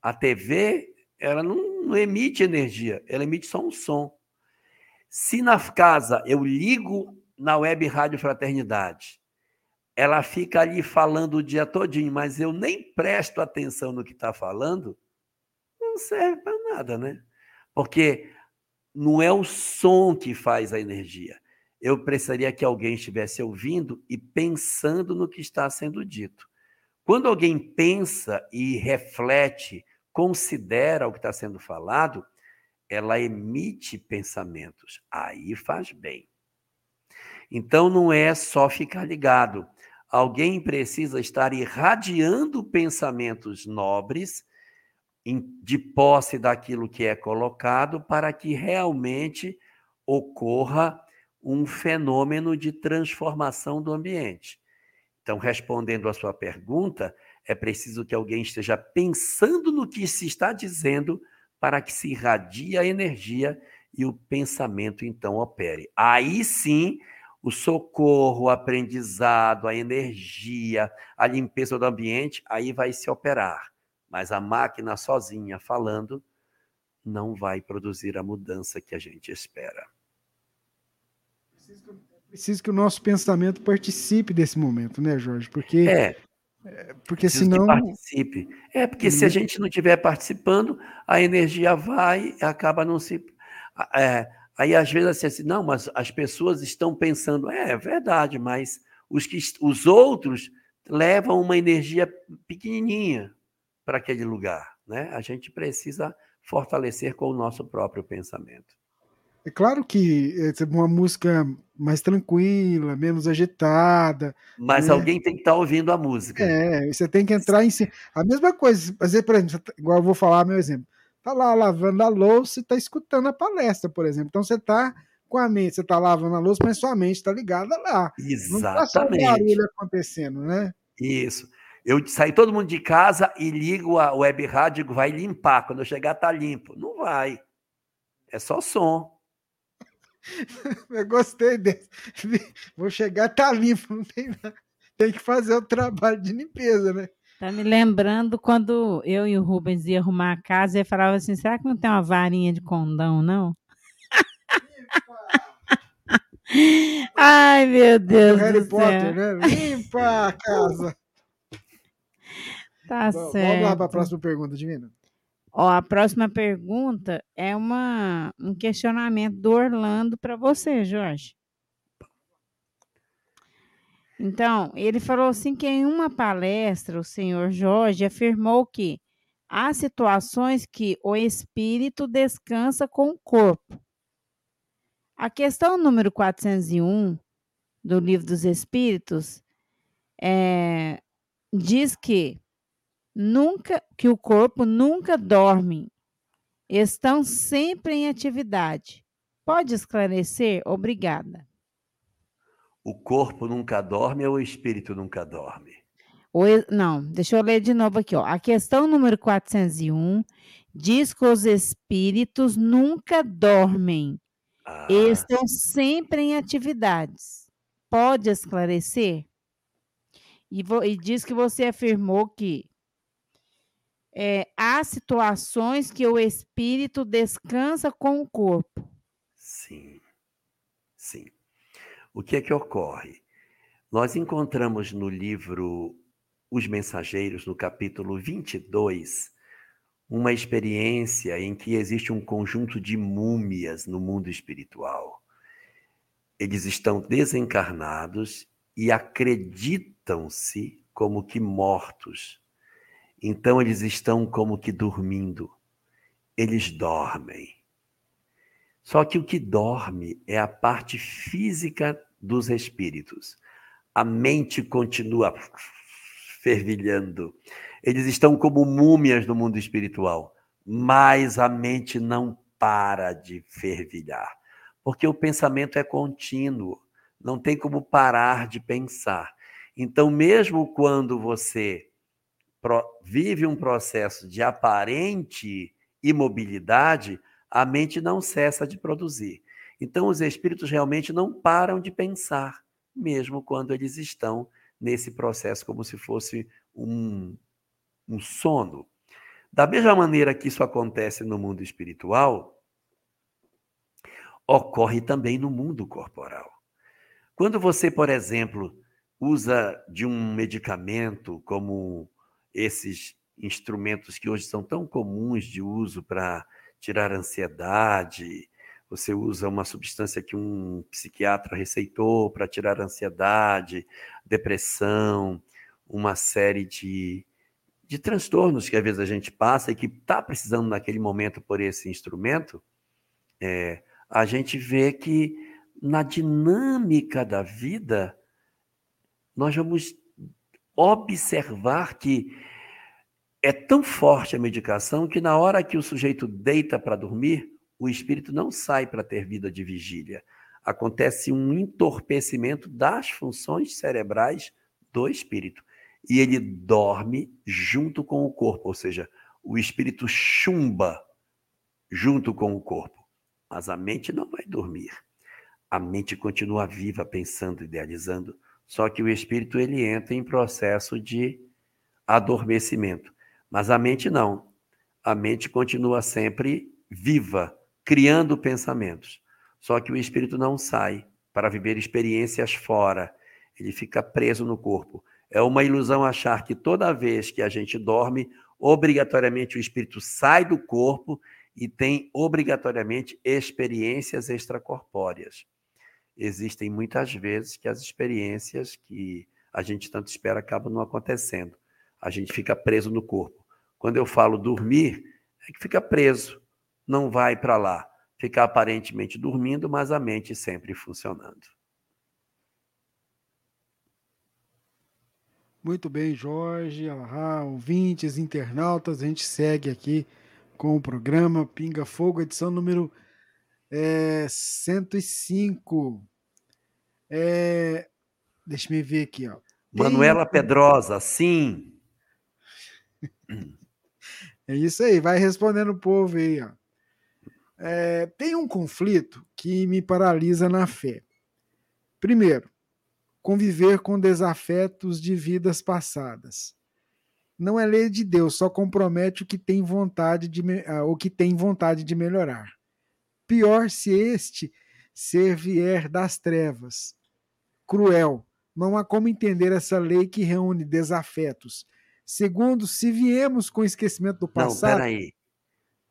a TV, ela não, não emite energia, ela emite só um som. Se na casa eu ligo na web Rádio Fraternidade, ela fica ali falando o dia todinho, mas eu nem presto atenção no que está falando, não serve para nada, né? Porque não é o som que faz a energia. Eu precisaria que alguém estivesse ouvindo e pensando no que está sendo dito. Quando alguém pensa e reflete, considera o que está sendo falado, ela emite pensamentos. Aí faz bem. Então não é só ficar ligado. alguém precisa estar irradiando pensamentos nobres de posse daquilo que é colocado para que realmente ocorra um fenômeno de transformação do ambiente. Então, respondendo à sua pergunta, é preciso que alguém esteja pensando no que se está dizendo para que se irradie a energia e o pensamento então opere. Aí sim, o socorro, o aprendizado, a energia, a limpeza do ambiente, aí vai se operar. Mas a máquina sozinha falando não vai produzir a mudança que a gente espera. Preciso que o nosso pensamento participe desse momento, né, Jorge? Porque é, é porque senão participe. É porque se a gente não estiver participando, a energia vai, acaba não se é, aí às vezes assim, assim, não, mas as pessoas estão pensando, é, é verdade, mas os que os outros levam uma energia pequenininha para aquele lugar, né? A gente precisa fortalecer com o nosso próprio pensamento. É claro que é uma música mais tranquila, menos agitada. Mas né? alguém tem que estar tá ouvindo a música. É, você tem que entrar em si. A mesma coisa, fazer, por exemplo, tá, igual eu vou falar meu exemplo. Tá lá lavando a louça e tá escutando a palestra, por exemplo. Então você tá com a mente, você tá lavando a louça, mas sua mente está ligada lá. Exatamente. Não tá só um barulho acontecendo, né? Isso. Eu saí todo mundo de casa e ligo a web rádio e digo, vai limpar. Quando eu chegar, tá limpo. Não vai. É só som. *laughs* Eu gostei desse. *laughs* Vou chegar, tá limpo, não tem nada. Tem que fazer o trabalho de limpeza, né? Tá me lembrando quando eu e o Rubens ia arrumar a casa e falava assim: será que não tem uma varinha de condão, não? *laughs* Ai, meu Deus. Harry do Potter, céu. né? Limpa a casa. Tá Bom, certo. Vamos lá para a próxima pergunta, Divina. Ó, a próxima pergunta é uma, um questionamento do Orlando para você, Jorge. Então, ele falou assim que em uma palestra o senhor Jorge afirmou que há situações que o espírito descansa com o corpo. A questão número 401 do Livro dos Espíritos é, diz que nunca que o corpo nunca dorme, estão sempre em atividade. Pode esclarecer? Obrigada. O corpo nunca dorme ou o espírito nunca dorme? O, não, deixa eu ler de novo aqui. Ó. A questão número 401 diz que os espíritos nunca dormem, Ah, estão sempre em atividades. Pode esclarecer? E, vo- e diz que você afirmou que é, há situações que o espírito descansa com o corpo. sim, sim. O que é que ocorre? Nós encontramos no livro Os Mensageiros, no capítulo 22, uma experiência em que existe um conjunto de múmias no mundo espiritual. Eles estão desencarnados e acreditam-se como que mortos. Então eles estão como que dormindo. Eles dormem. Só que o que dorme é a parte física dos espíritos. A mente continua fervilhando. Eles estão como múmias no mundo espiritual, mas a mente não para de fervilhar, porque o pensamento é contínuo, não tem como parar de pensar. Então, mesmo quando você vive um processo de aparente imobilidade, a mente não cessa de produzir. Então, os espíritos realmente não param de pensar, mesmo quando eles estão nesse processo, como se fosse um, um sono. Da mesma maneira que isso acontece no mundo espiritual, ocorre também no mundo corporal. Quando você, por exemplo, usa de um medicamento como esses instrumentos que hoje são tão comuns de uso para tirar ansiedade, você usa uma substância que um psiquiatra receitou para tirar ansiedade, depressão, uma série de, de transtornos que às vezes a gente passa e que está precisando naquele momento por esse instrumento, é, a gente vê que na dinâmica da vida nós vamos observar que é tão forte a medicação que na hora que o sujeito deita para dormir, o espírito não sai para ter vida de vigília. Acontece um entorpecimento das funções cerebrais do espírito. E ele dorme junto com o corpo, ou seja, o espírito chumba junto com o corpo. Mas a mente não vai dormir. A mente continua viva, pensando, idealizando, só que o espírito ele entra em processo de adormecimento. Mas a mente não. A mente continua sempre viva, criando pensamentos. Só que o espírito não sai para viver experiências fora. Ele fica preso no corpo. É uma ilusão achar que toda vez que a gente dorme, obrigatoriamente o espírito sai do corpo e tem obrigatoriamente experiências extracorpóreas. Existem muitas vezes que as experiências que a gente tanto espera acabam não acontecendo. A gente fica preso no corpo. Quando eu falo dormir, é que fica preso, não vai para lá. Fica aparentemente dormindo, mas a mente sempre funcionando. Muito bem, Jorge, Alahá, ouvintes, internautas, a gente segue aqui com o programa Pinga Fogo, edição número é, 105. É, deixa me ver aqui, ó. Manuela Pedrosa, sim. É isso aí, vai respondendo o povo aí, ó. É, tem um conflito que me paralisa na fé. Primeiro, conviver com desafetos de vidas passadas. Não é lei de Deus, só compromete o que tem vontade de, ah, o que tem vontade de melhorar. Pior se este ser vier das trevas. Cruel. Não há como entender essa lei que reúne desafetos Segundo, se viemos com esquecimento do passado. Não, peraí.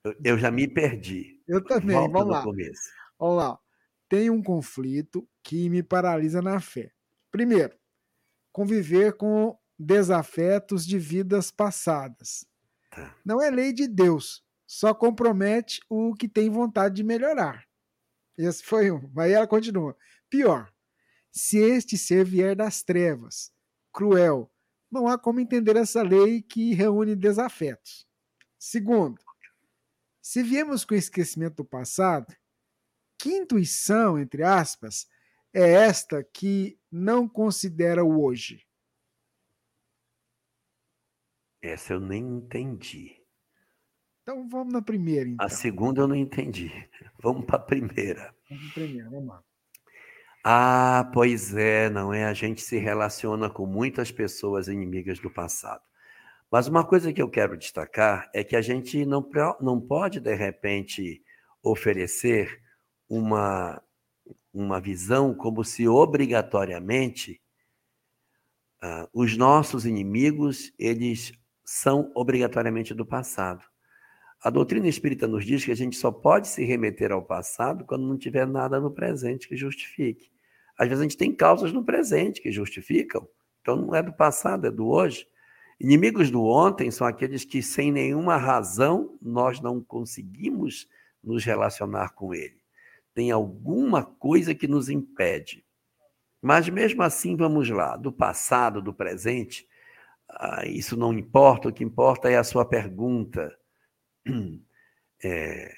Eu, eu já me perdi. Eu também. Volta Vamos lá. Começo. Vamos lá. Tem um conflito que me paralisa na fé. Primeiro, conviver com desafetos de vidas passadas. Tá. Não é lei de Deus, só compromete o que tem vontade de melhorar. Esse foi um. Aí ela continua. Pior, se este ser vier das trevas, cruel, não há como entender essa lei que reúne desafetos. Segundo, se viemos com esquecimento do passado, que intuição, entre aspas, é esta que não considera o hoje? Essa eu nem entendi. Então vamos na primeira. Então. A segunda eu não entendi. Vamos para a primeira. Vamos para a primeira, vamos lá. Ah, pois é, não é? A gente se relaciona com muitas pessoas inimigas do passado. Mas uma coisa que eu quero destacar é que a gente não, não pode, de repente, oferecer uma, uma visão como se obrigatoriamente uh, os nossos inimigos eles são obrigatoriamente do passado. A doutrina espírita nos diz que a gente só pode se remeter ao passado quando não tiver nada no presente que justifique. Às vezes a gente tem causas no presente que justificam. Então não é do passado, é do hoje. Inimigos do ontem são aqueles que, sem nenhuma razão, nós não conseguimos nos relacionar com ele. Tem alguma coisa que nos impede. Mas mesmo assim, vamos lá, do passado, do presente, ah, isso não importa, o que importa é a sua pergunta. *clears throat* É,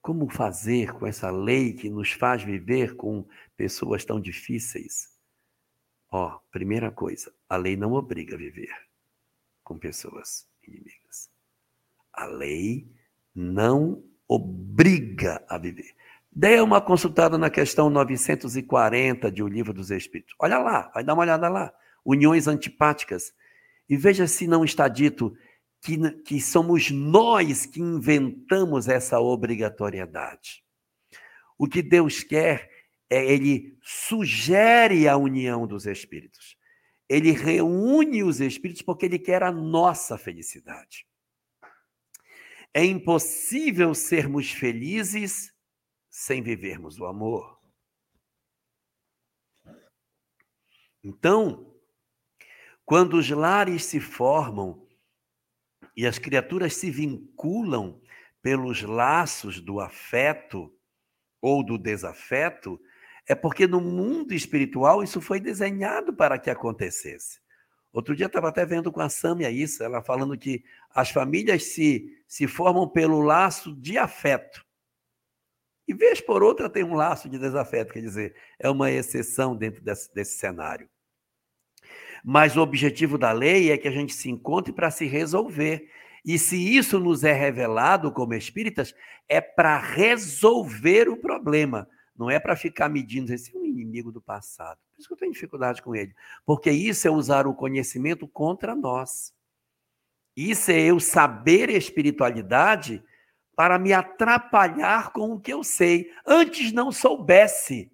como fazer com essa lei que nos faz viver com pessoas tão difíceis? Ó, primeira coisa, a lei não obriga a viver com pessoas inimigas. A lei não obriga a viver. Dê uma consultada na questão 940 de O Livro dos Espíritos. Olha lá, vai dar uma olhada lá. Uniões antipáticas. E veja se não está dito que, que somos nós que inventamos essa obrigatoriedade. O que Deus quer é ele sugere a união dos espíritos. Ele reúne os espíritos porque ele quer a nossa felicidade. É impossível sermos felizes sem vivermos o amor. Então, quando os lares se formam e as criaturas se vinculam pelos laços do afeto ou do desafeto, é porque no mundo espiritual isso foi desenhado para que acontecesse. Outro dia estava até vendo com a Sâmia isso, ela falando que as famílias se, se formam pelo laço de afeto. E vez por outra tem um laço de desafeto, quer dizer, é uma exceção dentro desse, desse cenário. Mas o objetivo da lei é que a gente se encontre para se resolver. E se isso nos é revelado como espíritas, é para resolver o problema, não é para ficar medindo esse é um inimigo do passado. Por isso que eu tenho dificuldade com ele, porque isso é usar o conhecimento contra nós. Isso é eu saber espiritualidade para me atrapalhar com o que eu sei. Antes não soubesse,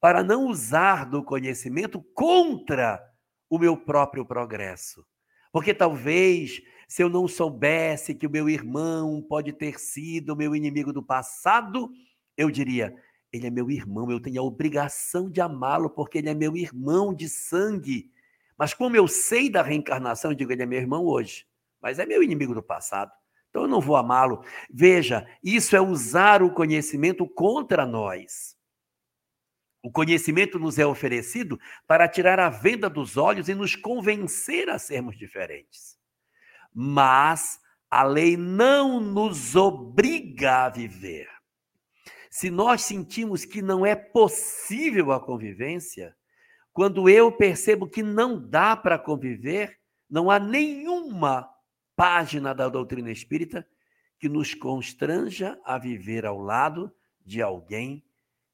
para não usar do conhecimento contra o meu próprio progresso. Porque talvez, se eu não soubesse que o meu irmão pode ter sido meu inimigo do passado, eu diria: ele é meu irmão, eu tenho a obrigação de amá-lo, porque ele é meu irmão de sangue. Mas como eu sei da reencarnação, eu digo: ele é meu irmão hoje, mas é meu inimigo do passado. Então eu não vou amá-lo. Veja, isso é usar o conhecimento contra nós. O conhecimento nos é oferecido para tirar a venda dos olhos e nos convencer a sermos diferentes. Mas a lei não nos obriga a viver. Se nós sentimos que não é possível a convivência, quando eu percebo que não dá para conviver, não há nenhuma página da doutrina espírita que nos constranja a viver ao lado de alguém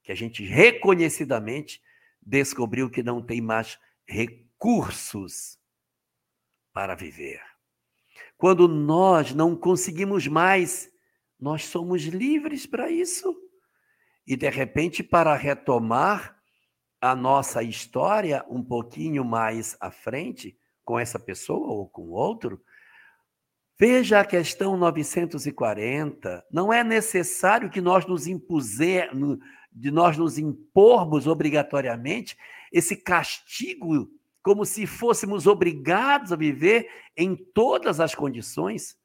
que a gente reconhecidamente descobriu que não tem mais recursos para viver. Quando nós não conseguimos mais, nós somos livres para isso. E de repente, para retomar a nossa história um pouquinho mais à frente, com essa pessoa ou com outro, Veja a questão 940. Não é necessário que nós nos impuser, de nós nos impormos obrigatoriamente esse castigo como se fôssemos obrigados a viver em todas as condições.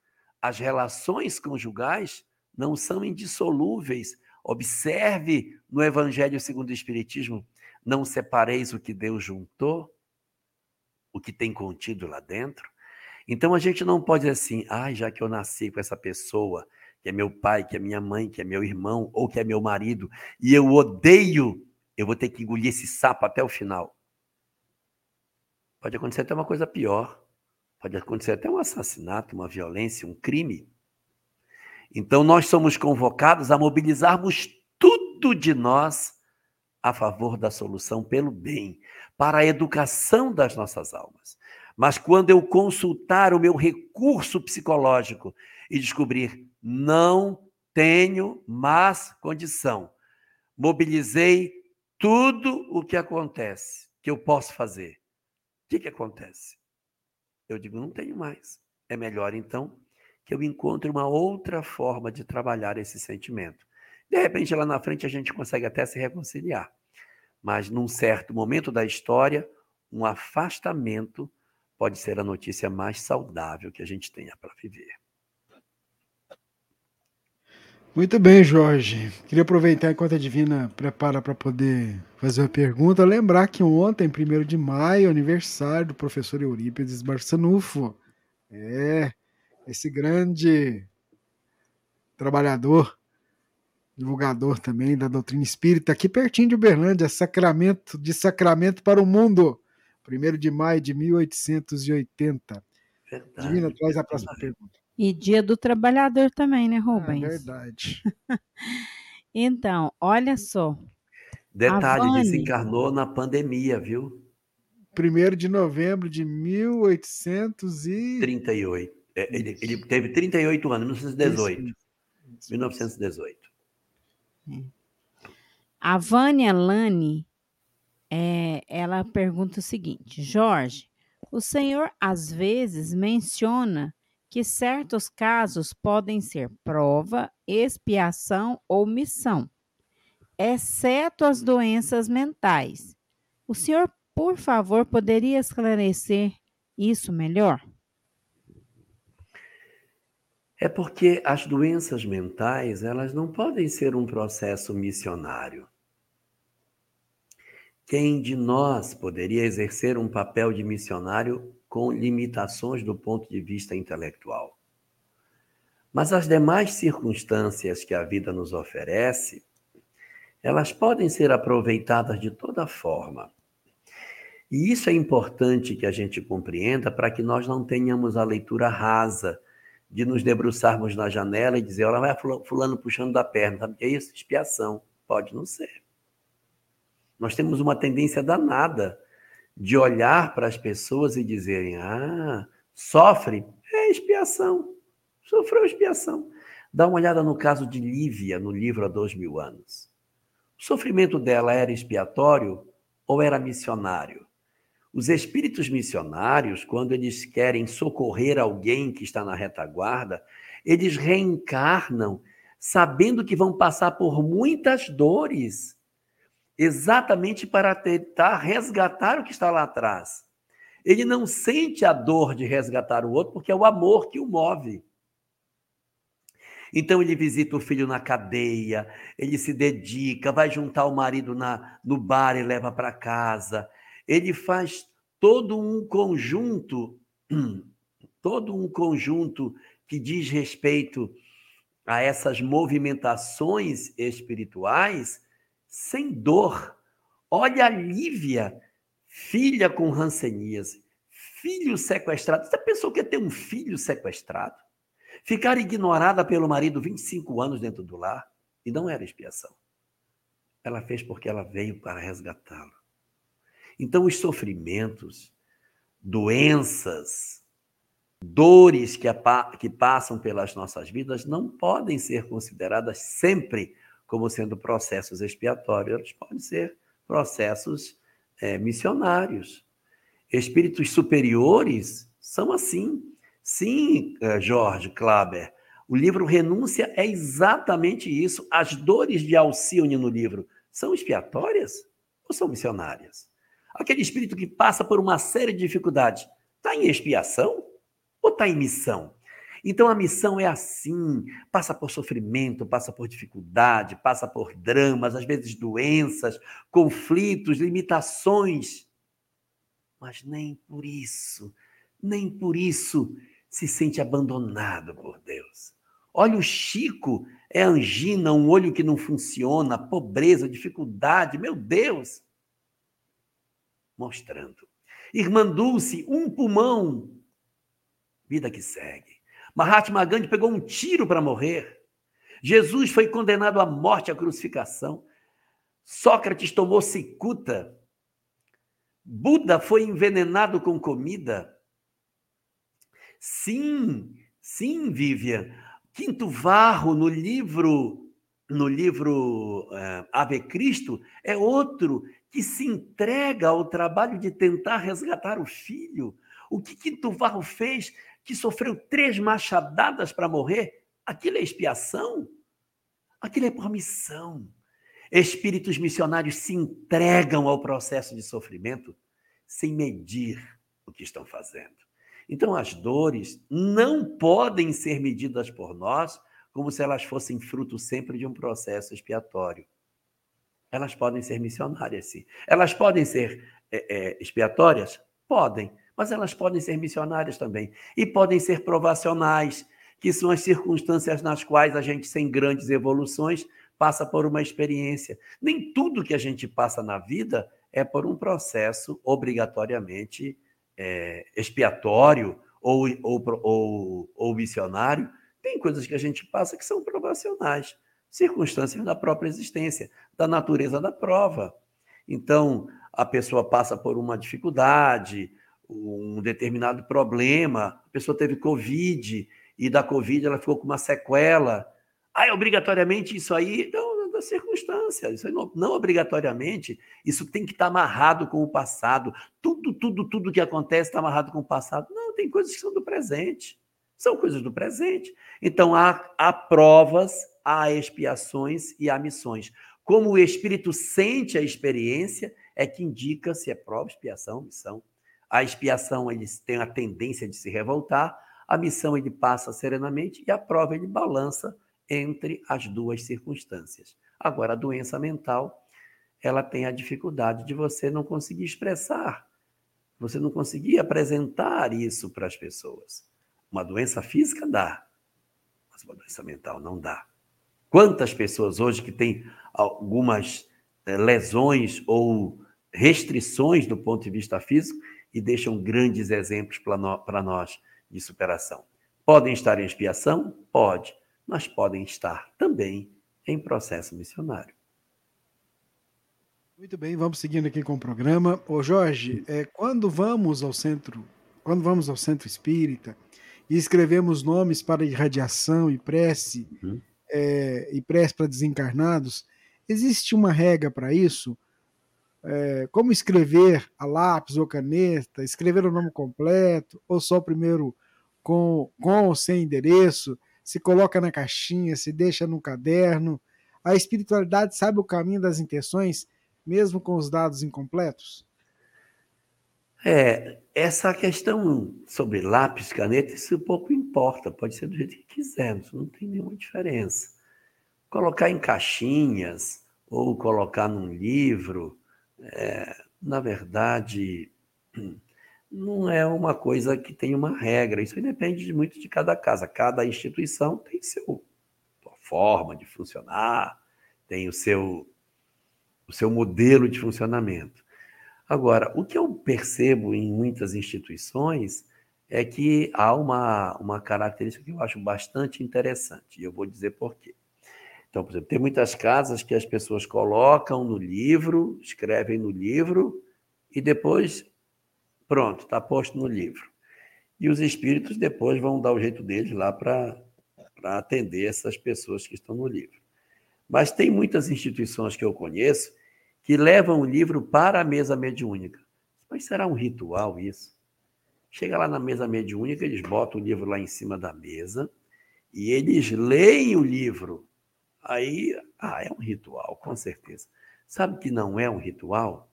As relações conjugais não são indissolúveis. Observe no Evangelho segundo o Espiritismo: não separeis o que Deus juntou, o que tem contido lá dentro. Então a gente não pode dizer assim, ah, já que eu nasci com essa pessoa, que é meu pai, que é minha mãe, que é meu irmão ou que é meu marido, e eu odeio, eu vou ter que engolir esse sapo até o final. Pode acontecer até uma coisa pior. Pode acontecer até um assassinato, uma violência, um crime. Então nós somos convocados a mobilizarmos tudo de nós a favor da solução pelo bem, para a educação das nossas almas. Mas quando eu consultar o meu recurso psicológico e descobrir não tenho mais condição, mobilizei tudo o que acontece, que eu posso fazer. O que, que acontece? Eu digo, não tenho mais. É melhor, então, que eu encontre uma outra forma de trabalhar esse sentimento. De repente, lá na frente, a gente consegue até se reconciliar. Mas, num certo momento da história, um afastamento pode ser a notícia mais saudável que a gente tenha para viver. Muito bem, Jorge. Queria aproveitar enquanto a Divina prepara para poder fazer uma pergunta, lembrar que ontem, 1 de maio, aniversário do professor Eurípides Barçanufo. É, esse grande trabalhador, divulgador também da doutrina espírita, aqui pertinho de Uberlândia, Sacramento, de Sacramento para o mundo. 1 de maio de 1880. Verdade. Divina, traz a próxima pergunta. E dia do trabalhador também, né, Rubens? É verdade. *laughs* então, olha só. Detalhe, Vani... desencarnou na pandemia, viu? 1 de novembro de 1838. É, ele, ele teve 38 anos, 1918. Isso. 1918. A Vânia Lani é, ela pergunta o seguinte: Jorge, o senhor às vezes menciona que certos casos podem ser prova, expiação ou missão, exceto as doenças mentais. O senhor, por favor, poderia esclarecer isso melhor? É porque as doenças mentais, elas não podem ser um processo missionário. Quem de nós poderia exercer um papel de missionário com limitações do ponto de vista intelectual. Mas as demais circunstâncias que a vida nos oferece, elas podem ser aproveitadas de toda forma. E isso é importante que a gente compreenda para que nós não tenhamos a leitura rasa de nos debruçarmos na janela e dizer, olha, vai fulano puxando da perna. Sabe o que é isso? Expiação. Pode não ser. Nós temos uma tendência danada de olhar para as pessoas e dizerem, ah, sofre, é expiação. Sofreu expiação. Dá uma olhada no caso de Lívia, no livro Há Dois Mil Anos. O sofrimento dela era expiatório ou era missionário? Os espíritos missionários, quando eles querem socorrer alguém que está na retaguarda, eles reencarnam sabendo que vão passar por muitas dores, exatamente para tentar resgatar o que está lá atrás. Ele não sente a dor de resgatar o outro, porque é o amor que o move. Então ele visita o filho na cadeia, ele se dedica, vai juntar o marido na, no bar e leva para casa, ele faz todo um conjunto, *clears throat* todo um conjunto que diz respeito a essas movimentações espirituais sem dor. Olha a Lívia, filha com ranceníase, filho sequestrado. Você pensou que ia ter um filho sequestrado? Ficar ignorada pelo marido 25 anos dentro do lar? E não era expiação. Ela fez porque ela veio para resgatá-lo. Então, os sofrimentos, doenças, dores que, que passam pelas nossas vidas não podem ser consideradas sempre como sendo processos expiatórios, eles podem ser processos é, missionários. Espíritos superiores são assim. Sim, é, Jorge Klaber, o livro Renúncia é exatamente isso. As dores de Alcione no livro são expiatórias ou são missionárias? Aquele espírito que passa por uma série de dificuldades, está em expiação ou está em missão? Então a missão é assim: passa por sofrimento, passa por dificuldade, passa por dramas, às vezes doenças, conflitos, limitações. Mas nem por isso, nem por isso se sente abandonado por Deus. Olha o Chico, é angina, um olho que não funciona, pobreza, dificuldade, meu Deus mostrando. Irmã Dulce, um pulmão. Vida que segue. Mahatma Gandhi pegou um tiro para morrer. Jesus foi condenado à morte, à crucificação. Sócrates tomou cicuta. Buda foi envenenado com comida. Sim, sim, Vivian. Quinto Varro, no livro no livro é, Ave Cristo, é outro que se entrega ao trabalho de tentar resgatar o filho. O que Quinto Varro fez, que sofreu três machadadas para morrer, aquilo é expiação? Aquilo é por missão. Espíritos missionários se entregam ao processo de sofrimento sem medir o que estão fazendo. Então, as dores não podem ser medidas por nós como se elas fossem fruto sempre de um processo expiatório. Elas podem ser missionárias, sim. Elas podem ser é, é, expiatórias? Podem, mas elas podem ser missionárias também. E podem ser provacionais, que são as circunstâncias nas quais a gente, sem grandes evoluções, passa por uma experiência. Nem tudo que a gente passa na vida é por um processo obrigatoriamente é, expiatório ou, ou, ou, ou missionário. Tem coisas que a gente passa que são provacionais circunstâncias da própria existência, da natureza da prova. Então, a pessoa passa por uma dificuldade, um determinado problema, a pessoa teve Covid, e da Covid ela ficou com uma sequela. Ah, é obrigatoriamente isso aí? Não, da circunstância. Isso não, não obrigatoriamente. Isso tem que estar amarrado com o passado. Tudo, tudo, tudo que acontece está amarrado com o passado. Não, tem coisas que são do presente. São coisas do presente. Então, há, há provas há expiações e há missões. Como o espírito sente a experiência, é que indica se é prova, expiação, missão. A expiação ele tem a tendência de se revoltar, a missão ele passa serenamente e a prova ele balança entre as duas circunstâncias. Agora, a doença mental, ela tem a dificuldade de você não conseguir expressar você não conseguia apresentar isso para as pessoas. Uma doença física dá, mas uma doença mental não dá. Quantas pessoas hoje que têm algumas eh, lesões ou restrições do ponto de vista físico e deixam grandes exemplos para nós de superação. Podem estar em expiação? Pode, mas podem estar também em processo missionário. Muito bem, vamos seguindo aqui com o programa. Ô Jorge, é, quando vamos ao centro, quando vamos ao centro espírita e escrevemos nomes para irradiação e prece, uhum. é, e prece para desencarnados, existe uma regra para isso? É, como escrever a lápis ou caneta, escrever o nome completo, ou só primeiro com, com ou sem endereço, se coloca na caixinha, se deixa no caderno. A espiritualidade sabe o caminho das intenções mesmo com os dados incompletos? É, essa questão sobre lápis, caneta, isso pouco importa, pode ser do jeito que quiser, isso não tem nenhuma diferença. Colocar em caixinhas ou colocar num livro, é, na verdade, não é uma coisa que tem uma regra, isso depende muito de cada casa. Cada instituição tem seu, sua forma de funcionar, tem o seu o seu modelo de funcionamento. Agora, o que eu percebo em muitas instituições é que há uma, uma característica que eu acho bastante interessante, e eu vou dizer por quê. Então, por exemplo, tem muitas casas que as pessoas colocam no livro, escrevem no livro, e depois, pronto, está posto no livro. E os espíritos depois vão dar o jeito deles lá para atender essas pessoas que estão no livro. Mas tem muitas instituições que eu conheço que levam o livro para a mesa mediúnica. Mas será um ritual isso? Chega lá na mesa mediúnica, eles botam o livro lá em cima da mesa e eles leem o livro. Aí, ah, é um ritual, com certeza. Sabe que não é um ritual?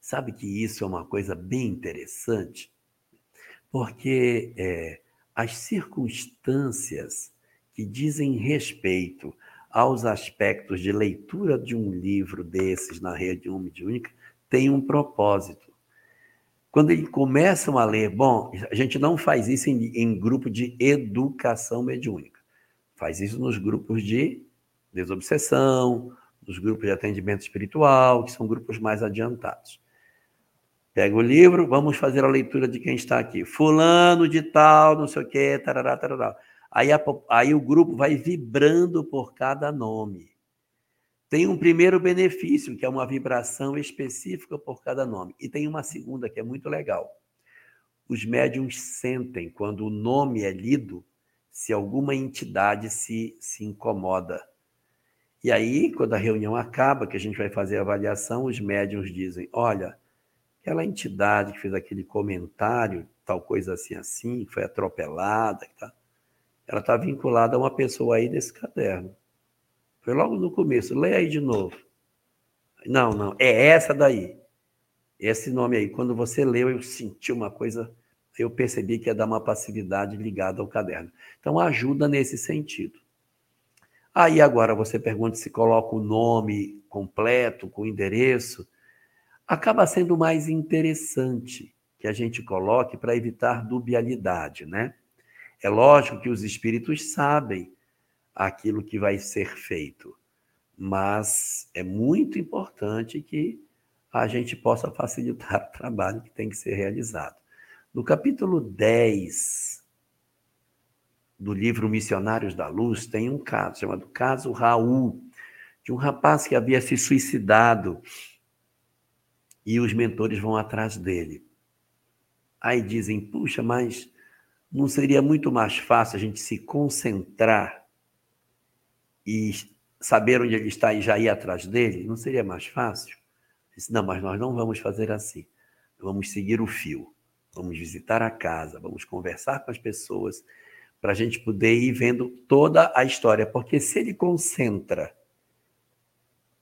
Sabe que isso é uma coisa bem interessante? Porque é, as circunstâncias que dizem respeito aos aspectos de leitura de um livro desses na rede mediúnica tem um propósito. Quando eles começam a ler, bom, a gente não faz isso em, em grupo de educação mediúnica, faz isso nos grupos de desobsessão, nos grupos de atendimento espiritual, que são grupos mais adiantados. Pega o livro, vamos fazer a leitura de quem está aqui. Fulano de tal, não sei o quê, tarará, tarará. Aí, a, aí o grupo vai vibrando por cada nome. Tem um primeiro benefício, que é uma vibração específica por cada nome. E tem uma segunda, que é muito legal. Os médiums sentem, quando o nome é lido, se alguma entidade se, se incomoda. E aí, quando a reunião acaba, que a gente vai fazer a avaliação, os médiums dizem: olha, aquela entidade que fez aquele comentário, tal coisa assim, assim, foi atropelada, tá? ela está vinculada a uma pessoa aí desse caderno. Foi logo no começo. Lê aí de novo. Não, não. É essa daí. Esse nome aí. Quando você leu, eu senti uma coisa. Eu percebi que ia dar uma passividade ligada ao caderno. Então, ajuda nesse sentido. Aí agora você pergunta se coloca o nome completo, com o endereço. Acaba sendo mais interessante que a gente coloque para evitar dubialidade, né? É lógico que os espíritos sabem aquilo que vai ser feito, mas é muito importante que a gente possa facilitar *laughs* o trabalho que tem que ser realizado. No capítulo 10 do livro Missionários da Luz, tem um caso chamado Caso Raul, de um rapaz que havia se suicidado e os mentores vão atrás dele. Aí dizem: puxa, mas não seria muito mais fácil a gente se concentrar e saber onde ele está e já ir atrás dele? Não seria mais fácil? disse, não, mas nós não vamos fazer assim. Vamos seguir o fio. Vamos visitar a casa, vamos conversar com as pessoas, para a gente poder ir vendo toda a história. Porque se ele concentra,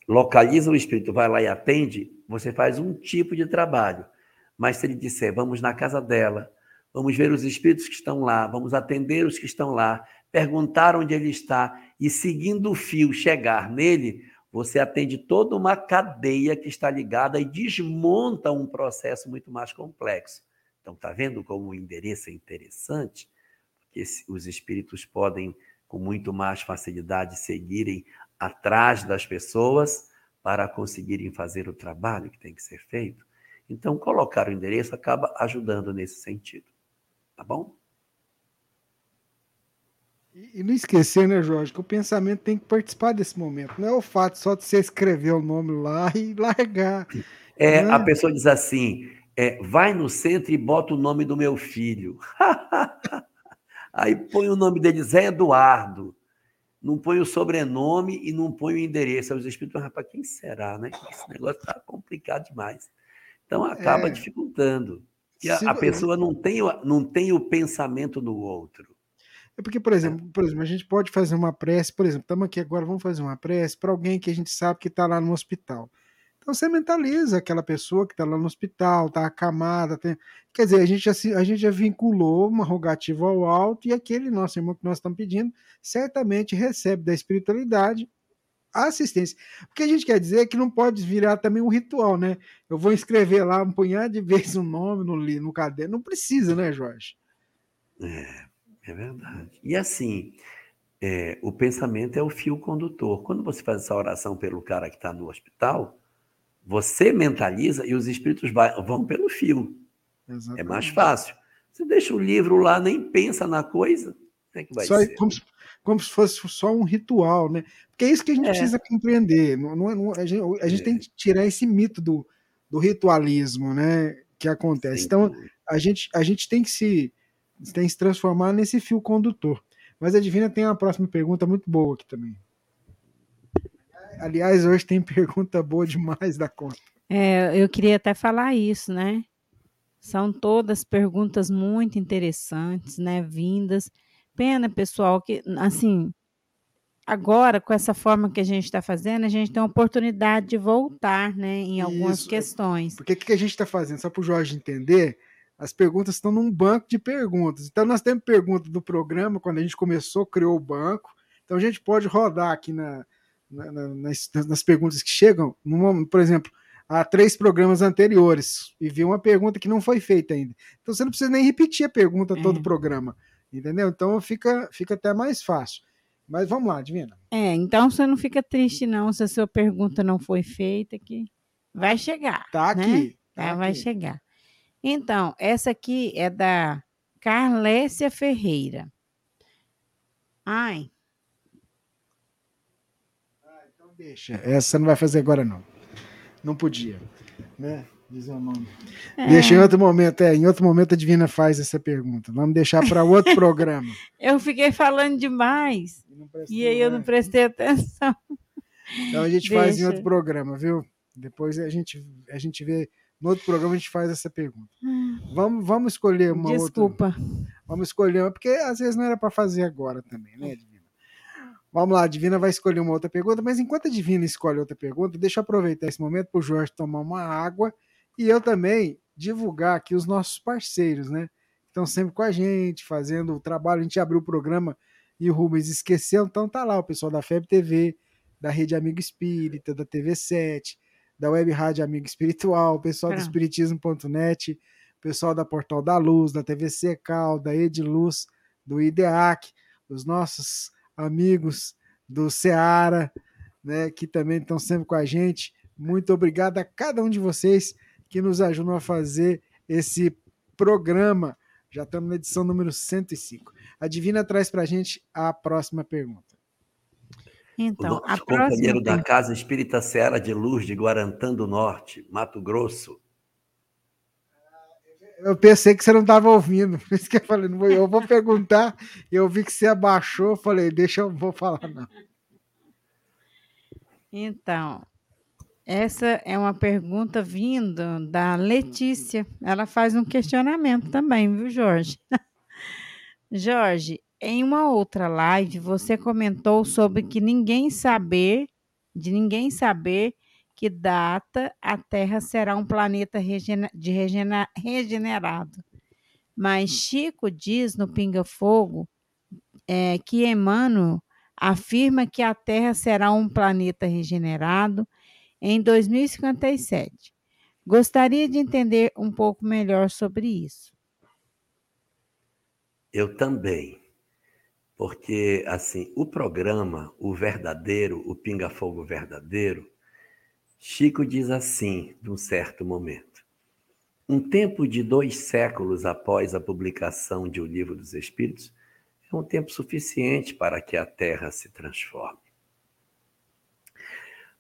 localiza o espírito, vai lá e atende, você faz um tipo de trabalho. Mas se ele disser, vamos na casa dela, vamos ver os espíritos que estão lá, vamos atender os que estão lá, perguntar onde ele está e, seguindo o fio, chegar nele, você atende toda uma cadeia que está ligada e desmonta um processo muito mais complexo. Então, está vendo como o endereço é interessante? Porque os espíritos podem, com muito mais facilidade, seguirem atrás das pessoas para conseguirem fazer o trabalho que tem que ser feito. Então, colocar o endereço acaba ajudando nesse sentido. Tá bom? E, não esquecer, né, Jorge, que o pensamento tem que participar desse momento. Não é o fato só de você escrever o nome lá e largar. É, né? A pessoa diz assim: é, vai no centro e bota o nome do meu filho. *laughs* Aí põe o nome dele, Zé Eduardo. Não põe o sobrenome e não põe o endereço. Aí os espíritos, rapaz, quem será, né? Esse negócio está complicado demais. Então acaba é, dificultando. E a, a pessoa não tem, não tem o pensamento no outro. É porque, por exemplo, por exemplo, a gente pode fazer uma prece, por exemplo, estamos aqui agora, vamos fazer uma prece para alguém que a gente sabe que está lá no hospital. Então você mentaliza aquela pessoa que está lá no hospital, está acamada. Tem... Quer dizer, a gente, já, a gente já vinculou uma rogativa ao alto e aquele nosso irmão que nós estamos pedindo certamente recebe da espiritualidade a assistência. O que a gente quer dizer é que não pode virar também um ritual, né? Eu vou escrever lá um punhado de vezes um nome no, no caderno. Não precisa, né, Jorge? É, é verdade. E assim, é, o pensamento é o fio condutor. Quando você faz essa oração pelo cara que está no hospital, você mentaliza e os espíritos vão pelo fio. Exatamente. É mais fácil. Você deixa o livro lá, nem pensa na coisa, é que vai só, ser? Como, como, se fosse só um ritual, né? Porque é isso que a gente é. precisa compreender. Não, não, não, a gente, a gente é. tem que tirar esse mito do, do ritualismo, né? Que acontece. Sim. Então, a gente, a gente tem que se tem que se transformar nesse fio condutor. Mas a Divina tem uma próxima pergunta muito boa aqui também. Aliás, hoje tem pergunta boa demais da conta. É, eu queria até falar isso, né? São todas perguntas muito interessantes, né? Vindas. Pena, pessoal, que assim, agora, com essa forma que a gente está fazendo, a gente tem a oportunidade de voltar, né, em algumas Isso. questões. Porque o que a gente está fazendo? Só para o Jorge entender, as perguntas estão num banco de perguntas. Então, nós temos perguntas do programa, quando a gente começou, criou o banco. Então, a gente pode rodar aqui na, na, na, nas, nas, perguntas que chegam, numa, por exemplo, há três programas anteriores, e ver uma pergunta que não foi feita ainda. Então, você não precisa nem repetir a pergunta é. todo o programa. Entendeu? Então, fica, fica até mais fácil. Mas vamos lá, Divina. É, então você não fica triste, não, se a sua pergunta não foi feita, que vai chegar. Tá né? aqui. Tá é, vai chegar. Então, essa aqui é da Carlécia Ferreira. Ai. Ah, então deixa. Essa não vai fazer agora, não. Não podia. Né? Dizer o nome. É. Deixa em outro momento, é, em outro momento a Divina faz essa pergunta. Vamos deixar para outro *laughs* programa. Eu fiquei falando demais. E, aí eu não prestei atenção. Então a gente Deixa. faz em outro programa, viu? Depois a gente, a gente vê no outro programa a gente faz essa pergunta. Hum. Vamos, vamos escolher uma Desculpa. outra. Desculpa. Vamos escolher uma, porque às vezes não era para fazer agora também, né? Vamos lá, a Divina vai escolher uma outra pergunta, mas enquanto a Divina escolhe outra pergunta, deixa eu aproveitar esse momento para o Jorge tomar uma água e eu também divulgar aqui os nossos parceiros, né? Estão sempre com a gente, fazendo o trabalho. A gente abriu o programa e o Rubens esqueceu, então tá lá o pessoal da FEB TV, da Rede Amigo Espírita, da TV 7, da Web Rádio Amigo Espiritual, o pessoal do Espiritismo.net, o pessoal da Portal da Luz, da TV Secal, da Ediluz, do IDEAC, os nossos amigos do Seara, né, que também estão sempre com a gente. Muito obrigado a cada um de vocês que nos ajudam a fazer esse programa. Já estamos na edição número 105. A Divina traz para a gente a próxima pergunta. Então, o nosso companheiro da Casa Espírita Seara de Luz de Guarantã do Norte, Mato Grosso. Eu pensei que você não estava ouvindo, *laughs* por isso que eu falei, não vou, eu vou perguntar, eu vi que você abaixou, falei, deixa eu vou falar não. Então, essa é uma pergunta vindo da Letícia. Ela faz um questionamento também, viu, Jorge? *laughs* Jorge, em uma outra live, você comentou sobre que ninguém saber, de ninguém saber que data a Terra será um planeta de regenerado. Mas Chico diz no Pinga Fogo é, que Emmanuel afirma que a Terra será um planeta regenerado em 2057. Gostaria de entender um pouco melhor sobre isso. Eu também. Porque, assim, o programa, o verdadeiro, o Pinga Fogo verdadeiro, Chico diz assim, num certo momento. Um tempo de dois séculos após a publicação de O Livro dos Espíritos é um tempo suficiente para que a Terra se transforme.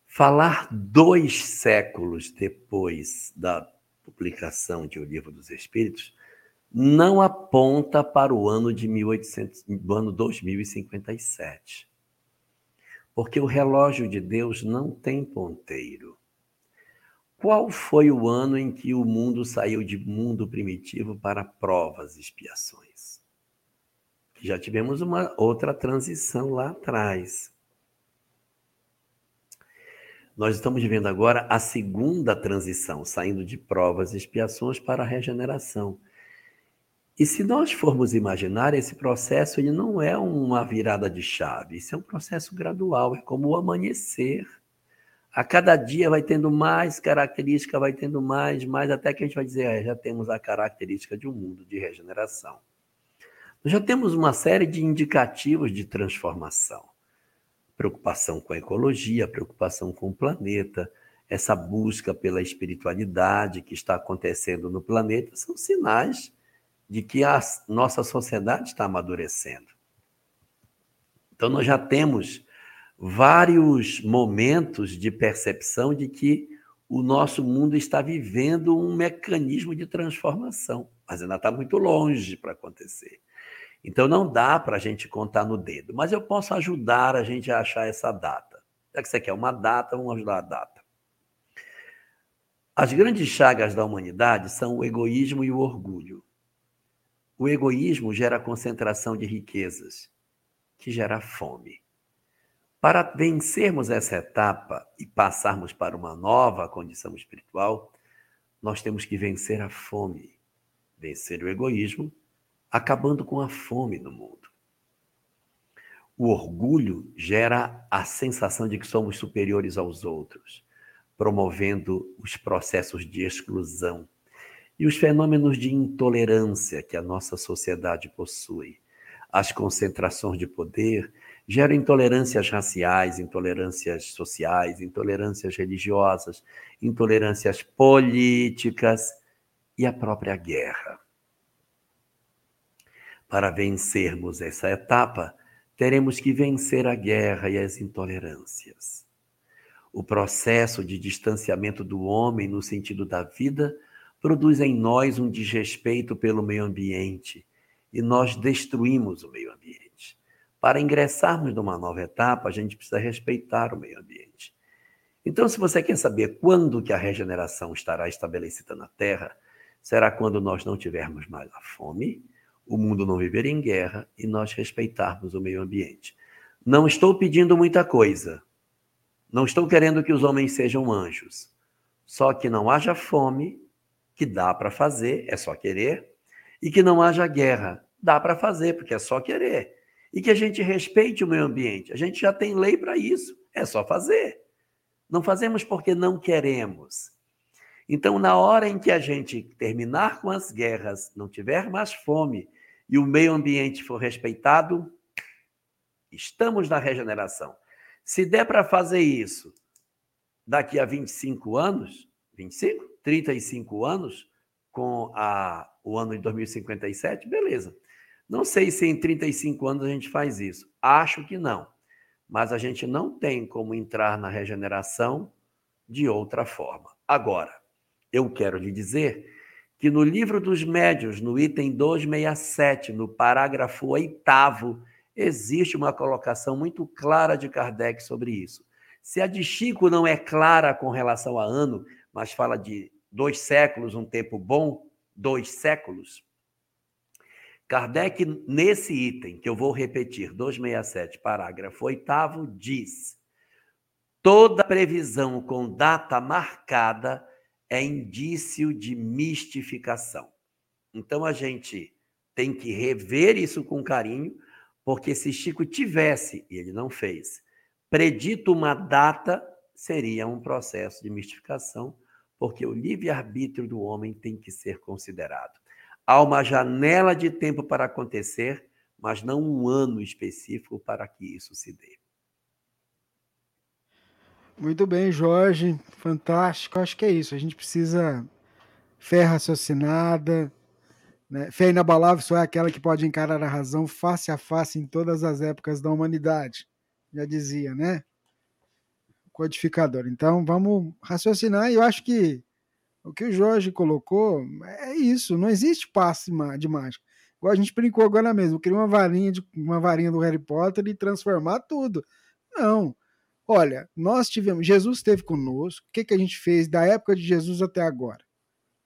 Falar dois séculos depois da publicação de O Livro dos Espíritos não aponta para o ano de 1800, do ano 2057. Porque o relógio de Deus não tem ponteiro. Qual foi o ano em que o mundo saiu de mundo primitivo para provas e expiações? Já tivemos uma outra transição lá atrás. Nós estamos vivendo agora a segunda transição, saindo de provas e expiações para a regeneração. E se nós formos imaginar, esse processo ele não é uma virada de chave, isso é um processo gradual, é como o amanhecer. A cada dia vai tendo mais característica, vai tendo mais, mais, até que a gente vai dizer, ah, já temos a característica de um mundo de regeneração. Nós já temos uma série de indicativos de transformação. Preocupação com a ecologia, preocupação com o planeta, essa busca pela espiritualidade que está acontecendo no planeta, são sinais de que a nossa sociedade está amadurecendo. Então, nós já temos vários momentos de percepção de que o nosso mundo está vivendo um mecanismo de transformação, mas ainda está muito longe para acontecer. Então, não dá para a gente contar no dedo, mas eu posso ajudar a gente a achar essa data. Já que você quer uma data, vamos ajudar a data. As grandes chagas da humanidade são o egoísmo e o orgulho. O egoísmo gera concentração de riquezas, que gera fome. Para vencermos essa etapa e passarmos para uma nova condição espiritual, nós temos que vencer a fome, vencer o egoísmo, acabando com a fome no mundo. O orgulho gera a sensação de que somos superiores aos outros, promovendo os processos de exclusão e os fenômenos de intolerância que a nossa sociedade possui. As concentrações de poder geram intolerâncias raciais, intolerâncias sociais, intolerâncias religiosas, intolerâncias políticas e a própria guerra. Para vencermos essa etapa, teremos que vencer a guerra e as intolerâncias. O processo de distanciamento do homem no sentido da vida produz em nós um desrespeito pelo meio ambiente e nós destruímos o meio ambiente. Para ingressarmos numa nova etapa, a gente precisa respeitar o meio ambiente. Então, se você quer saber quando que a regeneração estará estabelecida na Terra, será quando nós não tivermos mais a fome, o mundo não viver em guerra e nós respeitarmos o meio ambiente. Não estou pedindo muita coisa. Não estou querendo que os homens sejam anjos. Só que não haja fome que dá para fazer, é só querer, e que não haja guerra, dá para fazer, porque é só querer. E que a gente respeite o meio ambiente. A gente já tem lei para isso, é só fazer. Não fazemos porque não queremos. Então, na hora em que a gente terminar com as guerras, não tiver mais fome e o meio ambiente for respeitado, estamos na regeneração. Se der para fazer isso daqui a 25 anos, 25? 35 anos, com a, o ano de 2057, beleza. Não sei se em 35 anos a gente faz isso. Acho que não. Mas a gente não tem como entrar na regeneração de outra forma. Agora, eu quero lhe dizer que no livro dos médios, no item 267, no parágrafo 8, existe uma colocação muito clara de Kardec sobre isso. Se a de Chico não é clara com relação a ano, mas fala de dois séculos, um tempo bom, dois séculos. Kardec, nesse item, que eu vou repetir, 267, parágrafo 8, diz: toda previsão com data marcada é indício de mistificação. Então a gente tem que rever isso com carinho, Porque se Chico tivesse, e ele não fez, predito uma data, seria um processo de mistificação, porque o livre-arbítrio do homem tem que ser considerado. Há uma janela de tempo para acontecer, mas não um ano específico para que isso se dê. Muito bem, Jorge. Fantástico. Acho que é isso. A gente precisa fé raciocinada. Né? Fé inabalável só é aquela que pode encarar a razão face a face em todas as épocas da humanidade. Já dizia, né? Codificador. Então, vamos raciocinar. E eu acho que o que o Jorge colocou é isso. Não existe passe de mágica. Igual a gente brincou agora mesmo. Criar uma varinha, de, uma varinha do Harry Potter e transformar tudo. Não. Olha, nós tivemos, Jesus esteve conosco. O que, que a gente fez da época de Jesus até agora?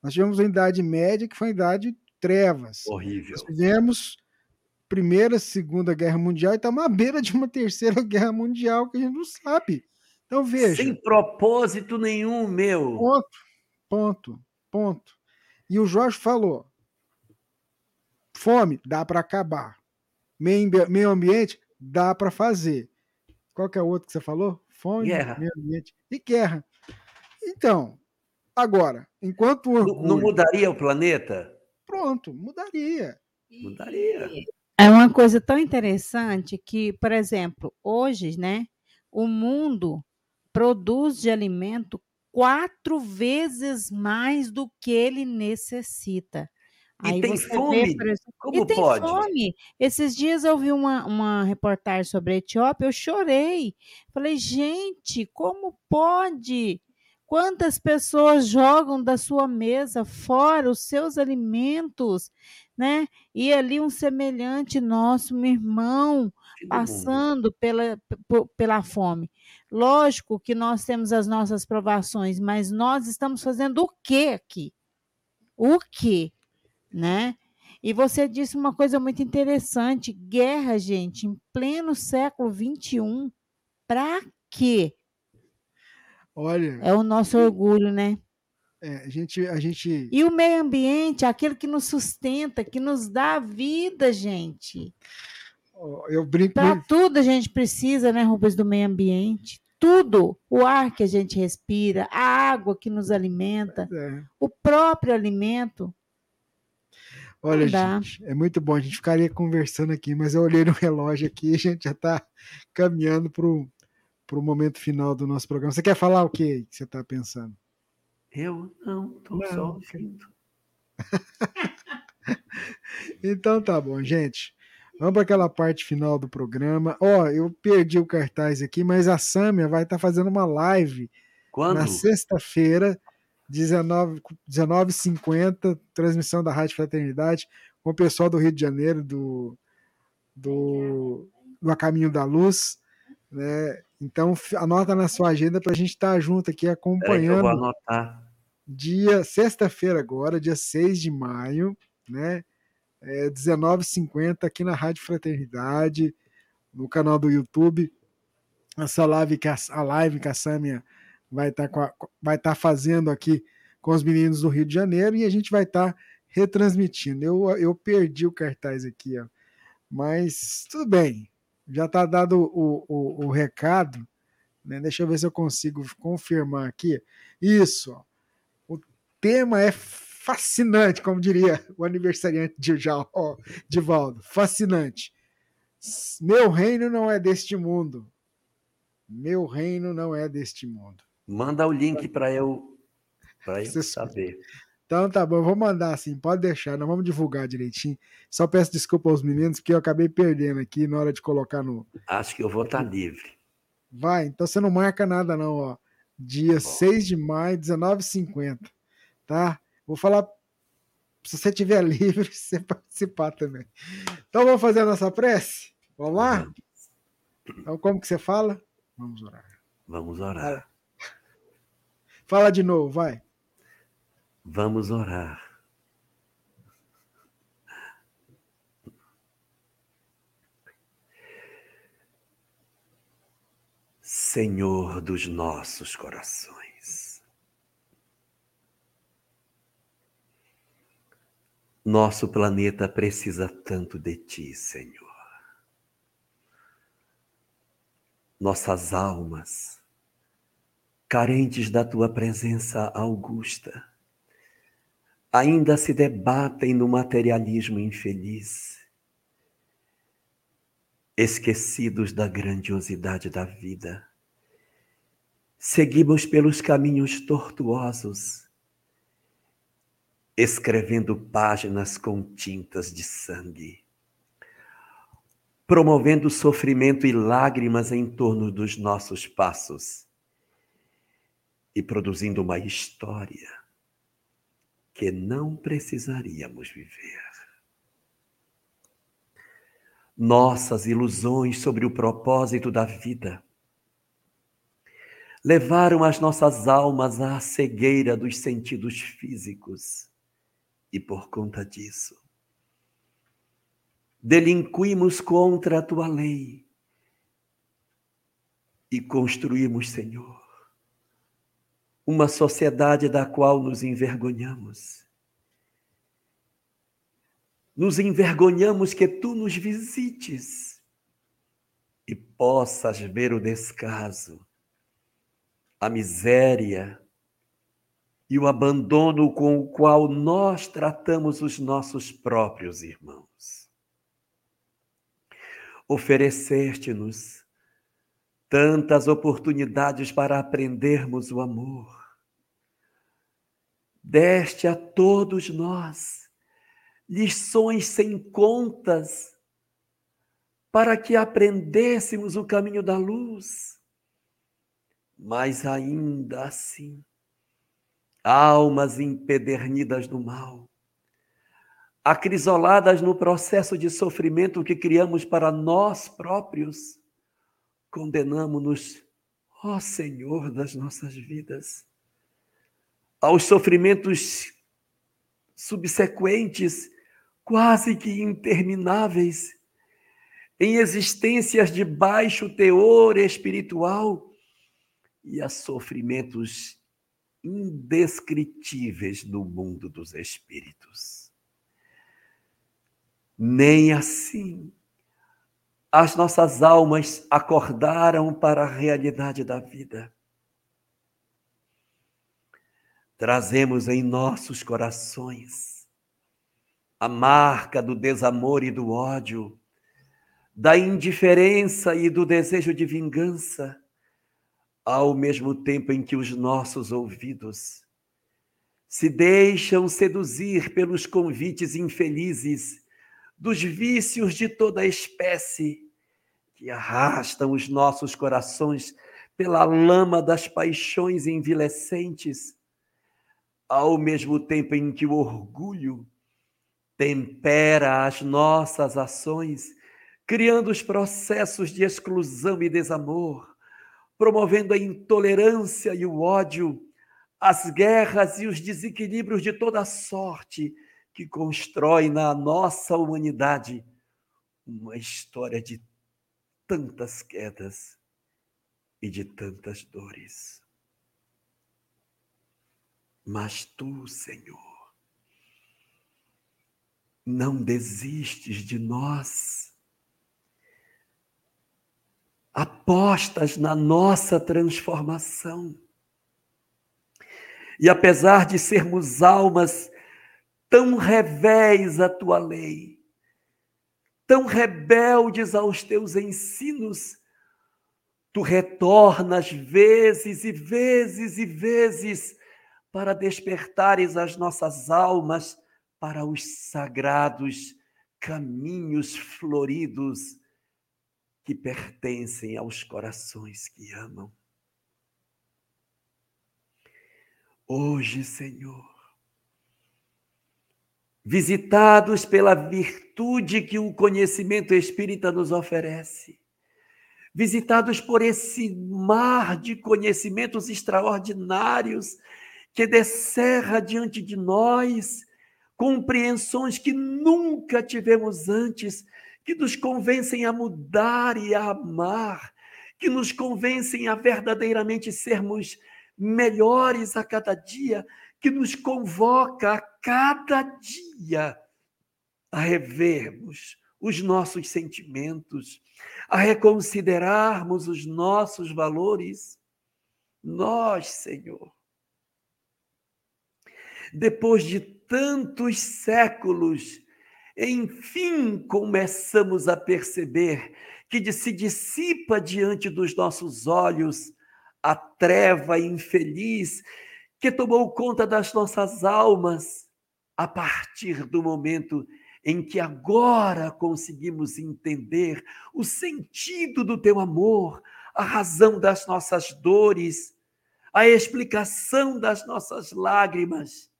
Nós tivemos uma idade média que foi uma idade de trevas. Horrível. Nós tivemos Primeira, Segunda Guerra Mundial e estamos à beira de uma Terceira Guerra Mundial que a gente não sabe. Então veja. Sem propósito nenhum, meu. Ponto, ponto, ponto. E o Jorge falou: fome dá para acabar, meio ambiente dá para fazer. Qual que é o outro que você falou? Fome, guerra. meio ambiente e guerra. Então, agora, enquanto o orgulho... Não mudaria o planeta? Pronto, mudaria. Mudaria. É uma coisa tão interessante que, por exemplo, hoje, né, o mundo produz de alimento quatro vezes mais do que ele necessita. E Aí tem fome? Vê, exemplo, Como e tem pode? fome. Esses dias eu vi uma, uma reportagem sobre a Etiópia, eu chorei. Falei, gente, como pode? Quantas pessoas jogam da sua mesa fora os seus alimentos, né? E ali um semelhante nosso, meu irmão, passando pela, pela fome. Lógico que nós temos as nossas provações, mas nós estamos fazendo o que aqui? O que? né? E você disse uma coisa muito interessante: guerra, gente, em pleno século XXI, para quê? Olha. É o nosso orgulho, né? É, a gente, a gente. E o meio ambiente, aquele que nos sustenta, que nos dá vida, gente. Eu brinco. Para tudo a gente precisa, né, Rubens, do meio ambiente. Tudo. O ar que a gente respira, a água que nos alimenta, é. o próprio alimento. Olha, gente, é muito bom. A gente ficaria conversando aqui, mas eu olhei no relógio aqui e a gente já está caminhando para o momento final do nosso programa. Você quer falar o que você está pensando? Eu não, estou só ouvindo. *laughs* então tá bom, gente. Vamos para aquela parte final do programa. Ó, oh, eu perdi o cartaz aqui, mas a Sâmia vai estar tá fazendo uma live Quando? na sexta-feira 19, 19h50, transmissão da Rádio Fraternidade, com o pessoal do Rio de Janeiro, do, do, do A Caminho da Luz. Né? Então, anota na sua agenda para a gente estar tá junto aqui acompanhando. eu vou anotar. Dia, sexta-feira agora, dia 6 de maio, né? É, 19h50 aqui na Rádio Fraternidade, no canal do YouTube. Essa live que a, a live que a vai estar tá vai tá fazendo aqui com os meninos do Rio de Janeiro e a gente vai estar tá retransmitindo. Eu, eu perdi o cartaz aqui, ó. mas tudo bem, já está dado o, o, o recado. Né? Deixa eu ver se eu consigo confirmar aqui. Isso, ó. o tema é fascinante, como diria o aniversariante de, ó, de Valdo, fascinante. Meu reino não é deste mundo. Meu reino não é deste mundo. Manda o link para eu, pra eu saber. Então tá bom, eu vou mandar assim, pode deixar, nós vamos divulgar direitinho. Só peço desculpa aos meninos, porque eu acabei perdendo aqui na hora de colocar no. Acho que eu vou estar tá livre. Vai, então você não marca nada, não, ó. Dia 6 de maio, 19h50. Tá? Vou falar. Se você tiver *laughs* livre, você participar também. Então vamos fazer a nossa prece? Vamos lá? Então, como que você fala? Vamos orar. Vamos orar. Fala de novo, vai. Vamos orar. Senhor dos nossos corações. Nosso planeta precisa tanto de Ti, Senhor. nossas almas, carentes da tua presença augusta, ainda se debatem no materialismo infeliz, esquecidos da grandiosidade da vida. Seguimos pelos caminhos tortuosos, escrevendo páginas com tintas de sangue promovendo sofrimento e lágrimas em torno dos nossos passos e produzindo uma história que não precisaríamos viver. Nossas ilusões sobre o propósito da vida levaram as nossas almas à cegueira dos sentidos físicos e, por conta disso, delinquimos contra a tua lei e construímos, Senhor, uma sociedade da qual nos envergonhamos. Nos envergonhamos que tu nos visites e possas ver o descaso, a miséria e o abandono com o qual nós tratamos os nossos próprios irmãos ofereceste-nos tantas oportunidades para aprendermos o amor. Deste a todos nós lições sem contas para que aprendêssemos o caminho da luz. Mas ainda assim, almas empedernidas no mal, acrisoladas no processo de sofrimento que criamos para nós próprios, condenamos-nos, ó Senhor das nossas vidas, aos sofrimentos subsequentes, quase que intermináveis, em existências de baixo teor espiritual e a sofrimentos indescritíveis no mundo dos espíritos nem assim as nossas almas acordaram para a realidade da vida. Trazemos em nossos corações a marca do desamor e do ódio, da indiferença e do desejo de vingança, ao mesmo tempo em que os nossos ouvidos se deixam seduzir pelos convites infelizes dos vícios de toda espécie que arrastam os nossos corações pela lama das paixões envilecentes, ao mesmo tempo em que o orgulho tempera as nossas ações, criando os processos de exclusão e desamor, promovendo a intolerância e o ódio, as guerras e os desequilíbrios de toda sorte que constrói na nossa humanidade uma história de tantas quedas e de tantas dores. Mas tu, Senhor, não desistes de nós. Apostas na nossa transformação. E apesar de sermos almas tão revés a tua lei, tão rebeldes aos teus ensinos, tu retornas vezes e vezes e vezes para despertares as nossas almas para os sagrados caminhos floridos que pertencem aos corações que amam. Hoje, Senhor, visitados pela virtude que o conhecimento espírita nos oferece, visitados por esse mar de conhecimentos extraordinários que descerra diante de nós compreensões que nunca tivemos antes, que nos convencem a mudar e a amar, que nos convencem a verdadeiramente sermos melhores a cada dia, que nos convoca a cada dia a revermos os nossos sentimentos, a reconsiderarmos os nossos valores. Nós, Senhor, depois de tantos séculos, enfim começamos a perceber que se dissipa diante dos nossos olhos a treva infeliz que tomou conta das nossas almas a partir do momento em que agora conseguimos entender o sentido do teu amor, a razão das nossas dores, a explicação das nossas lágrimas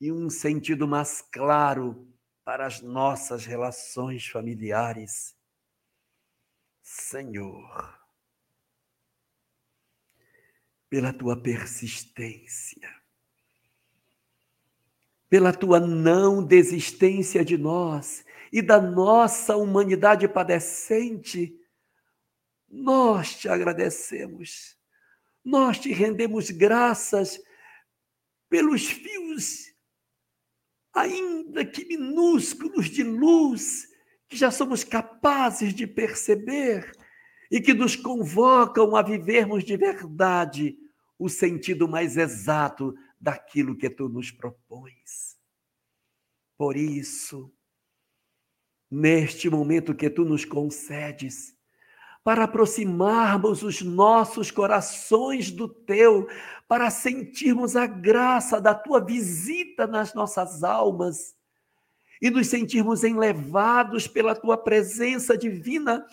e um sentido mais claro para as nossas relações familiares. Senhor, pela tua persistência, pela tua não desistência de nós e da nossa humanidade padecente, nós te agradecemos, nós te rendemos graças pelos fios, ainda que minúsculos, de luz, que já somos capazes de perceber e que nos convocam a vivermos de verdade o sentido mais exato daquilo que tu nos propões. Por isso, neste momento que tu nos concedes, para aproximarmos os nossos corações do teu, para sentirmos a graça da tua visita nas nossas almas e nos sentirmos enlevados pela tua presença divina,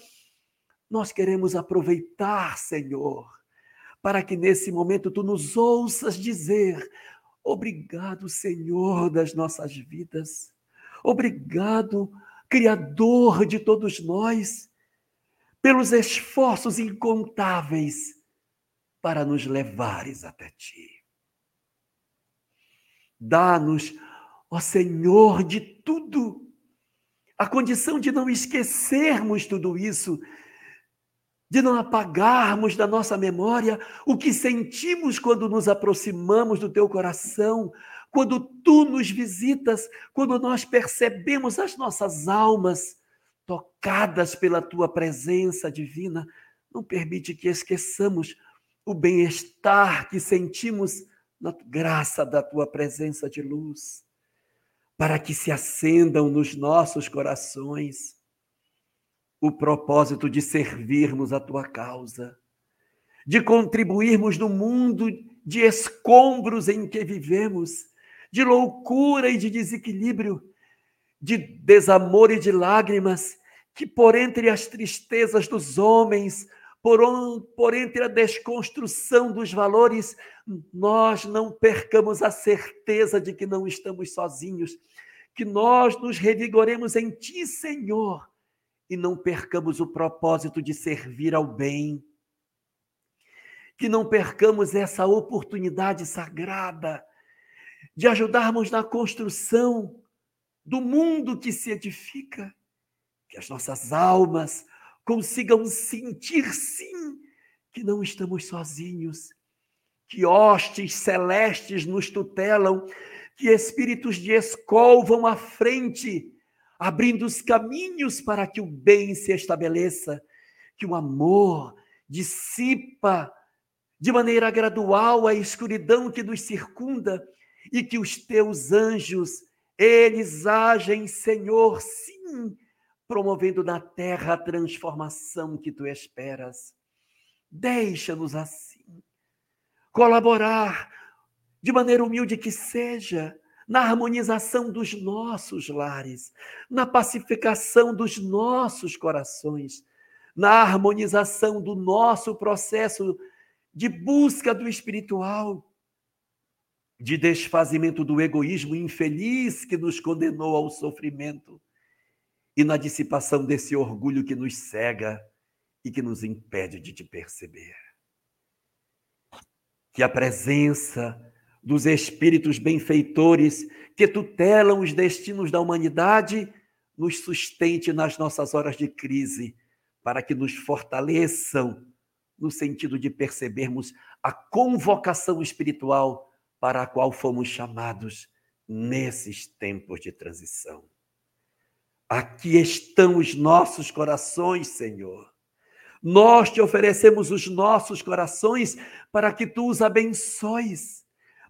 nós queremos aproveitar, Senhor, para que nesse momento tu nos ouças dizer: Obrigado, Senhor das nossas vidas. Obrigado, Criador de todos nós, pelos esforços incontáveis para nos levares até ti. Dá-nos, ó Senhor, de tudo, a condição de não esquecermos tudo isso de não apagarmos da nossa memória o que sentimos quando nos aproximamos do teu coração, quando tu nos visitas, quando nós percebemos as nossas almas tocadas pela tua presença divina. Não permite que esqueçamos o bem-estar que sentimos na graça da tua presença de luz, para que se acendam nos nossos corações o propósito de servirmos a tua causa, de contribuirmos no mundo de escombros em que vivemos, de loucura e de desequilíbrio, de desamor e de lágrimas, que por entre as tristezas dos homens, por, on, por entre a desconstrução dos valores, nós não percamos a certeza de que não estamos sozinhos, que nós nos revigoremos em Ti, Senhor, e não percamos o propósito de servir ao bem. Que não percamos essa oportunidade sagrada de ajudarmos na construção do mundo que se edifica. Que as nossas almas consigam sentir, sim, que não estamos sozinhos, que hostes celestes nos tutelam, que espíritos de escol vão à frente abrindo os caminhos para que o bem se estabeleça, que o amor dissipa de maneira gradual a escuridão que nos circunda e que os teus anjos, eles agem, Senhor, sim, promovendo na terra a transformação que tu esperas. Deixa-nos assim colaborar de maneira humilde que seja na harmonização dos nossos lares, na pacificação dos nossos corações, na harmonização do nosso processo de busca do espiritual, de desfazimento do egoísmo infeliz que nos condenou ao sofrimento e na dissipação desse orgulho que nos cega e que nos impede de te perceber. Que a presença dos espíritos benfeitores que tutelam os destinos da humanidade, nos sustente nas nossas horas de crise, para que nos fortaleçam no sentido de percebermos a convocação espiritual para a qual fomos chamados nesses tempos de transição. Aqui estão os nossos corações, Senhor. Nós te oferecemos os nossos corações para que tu os abençoes,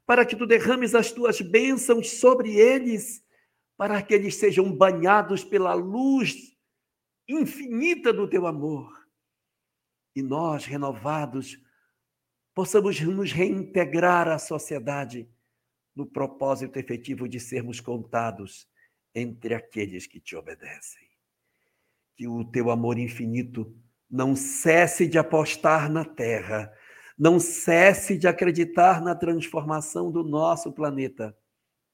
para que tu derrames as tuas bênçãos sobre eles, para que eles sejam banhados pela luz infinita do teu amor. E nós, renovados, possamos nos reintegrar à sociedade no propósito efetivo de sermos contados entre aqueles que te obedecem. Que o teu amor infinito não cesse de apostar na terra, não cesse de acreditar na transformação do nosso planeta,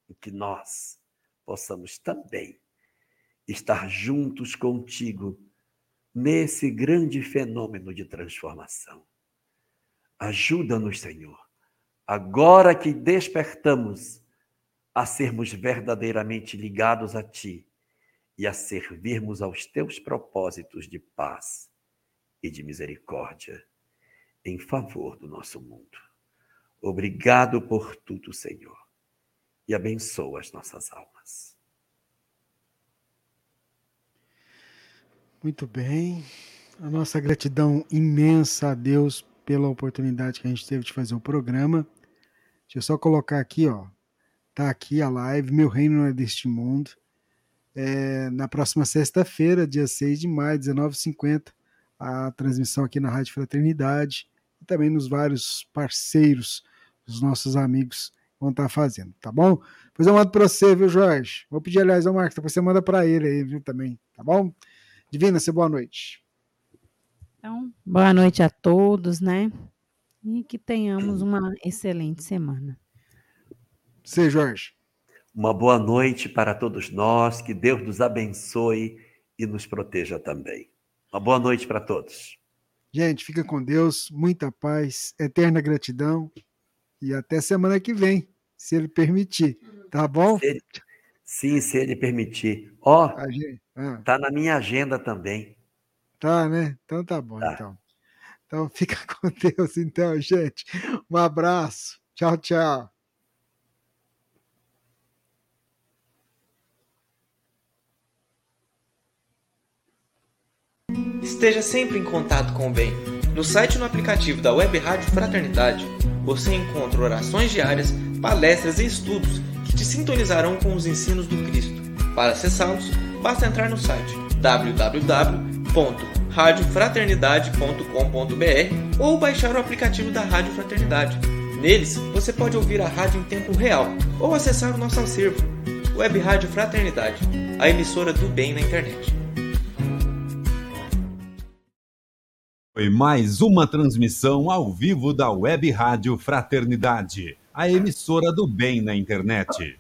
e que nós possamos também estar juntos contigo nesse grande fenômeno de transformação. Ajuda-nos, Senhor, agora que despertamos a sermos verdadeiramente ligados a Ti e a servirmos aos Teus propósitos de paz e de misericórdia em favor do nosso mundo. Obrigado por tudo, Senhor, e abençoa as nossas almas. Muito bem. A nossa gratidão imensa a Deus pela oportunidade que a gente teve de fazer o programa. Deixa eu só colocar aqui, ó. Tá aqui a live, Meu Reino não é deste mundo. É, na próxima sexta-feira, dia 6 de maio, 19h50, a transmissão aqui na Rádio Fraternidade e também nos vários parceiros, os nossos amigos vão estar fazendo, tá bom? Depois eu mando para você, viu, Jorge? Vou pedir, aliás, ao Marcos, depois você manda para ele aí, viu, também, tá bom? Divina, você boa noite. Então, boa noite a todos, né? E que tenhamos uma excelente semana. Você, Jorge. Uma boa noite para todos nós, que Deus nos abençoe e nos proteja também. Uma boa noite para todos. Gente, fica com Deus, muita paz, eterna gratidão e até semana que vem, se ele permitir, tá bom? Se ele, sim, se ele permitir. Ó, oh, ah. tá na minha agenda também. Tá, né? Então tá bom, tá. então. Então *laughs* fica com Deus, então, gente. Um abraço. Tchau, tchau. Esteja sempre em contato com o bem. No site e no aplicativo da Web Rádio Fraternidade, você encontra orações diárias, palestras e estudos que te sintonizarão com os ensinos do Cristo. Para acessá-los, basta entrar no site www.radiofraternidade.com.br ou baixar o aplicativo da Rádio Fraternidade. Neles, você pode ouvir a rádio em tempo real ou acessar o nosso acervo. Web Rádio Fraternidade, a emissora do bem na internet. Foi mais uma transmissão ao vivo da Web Rádio Fraternidade, a emissora do bem na internet.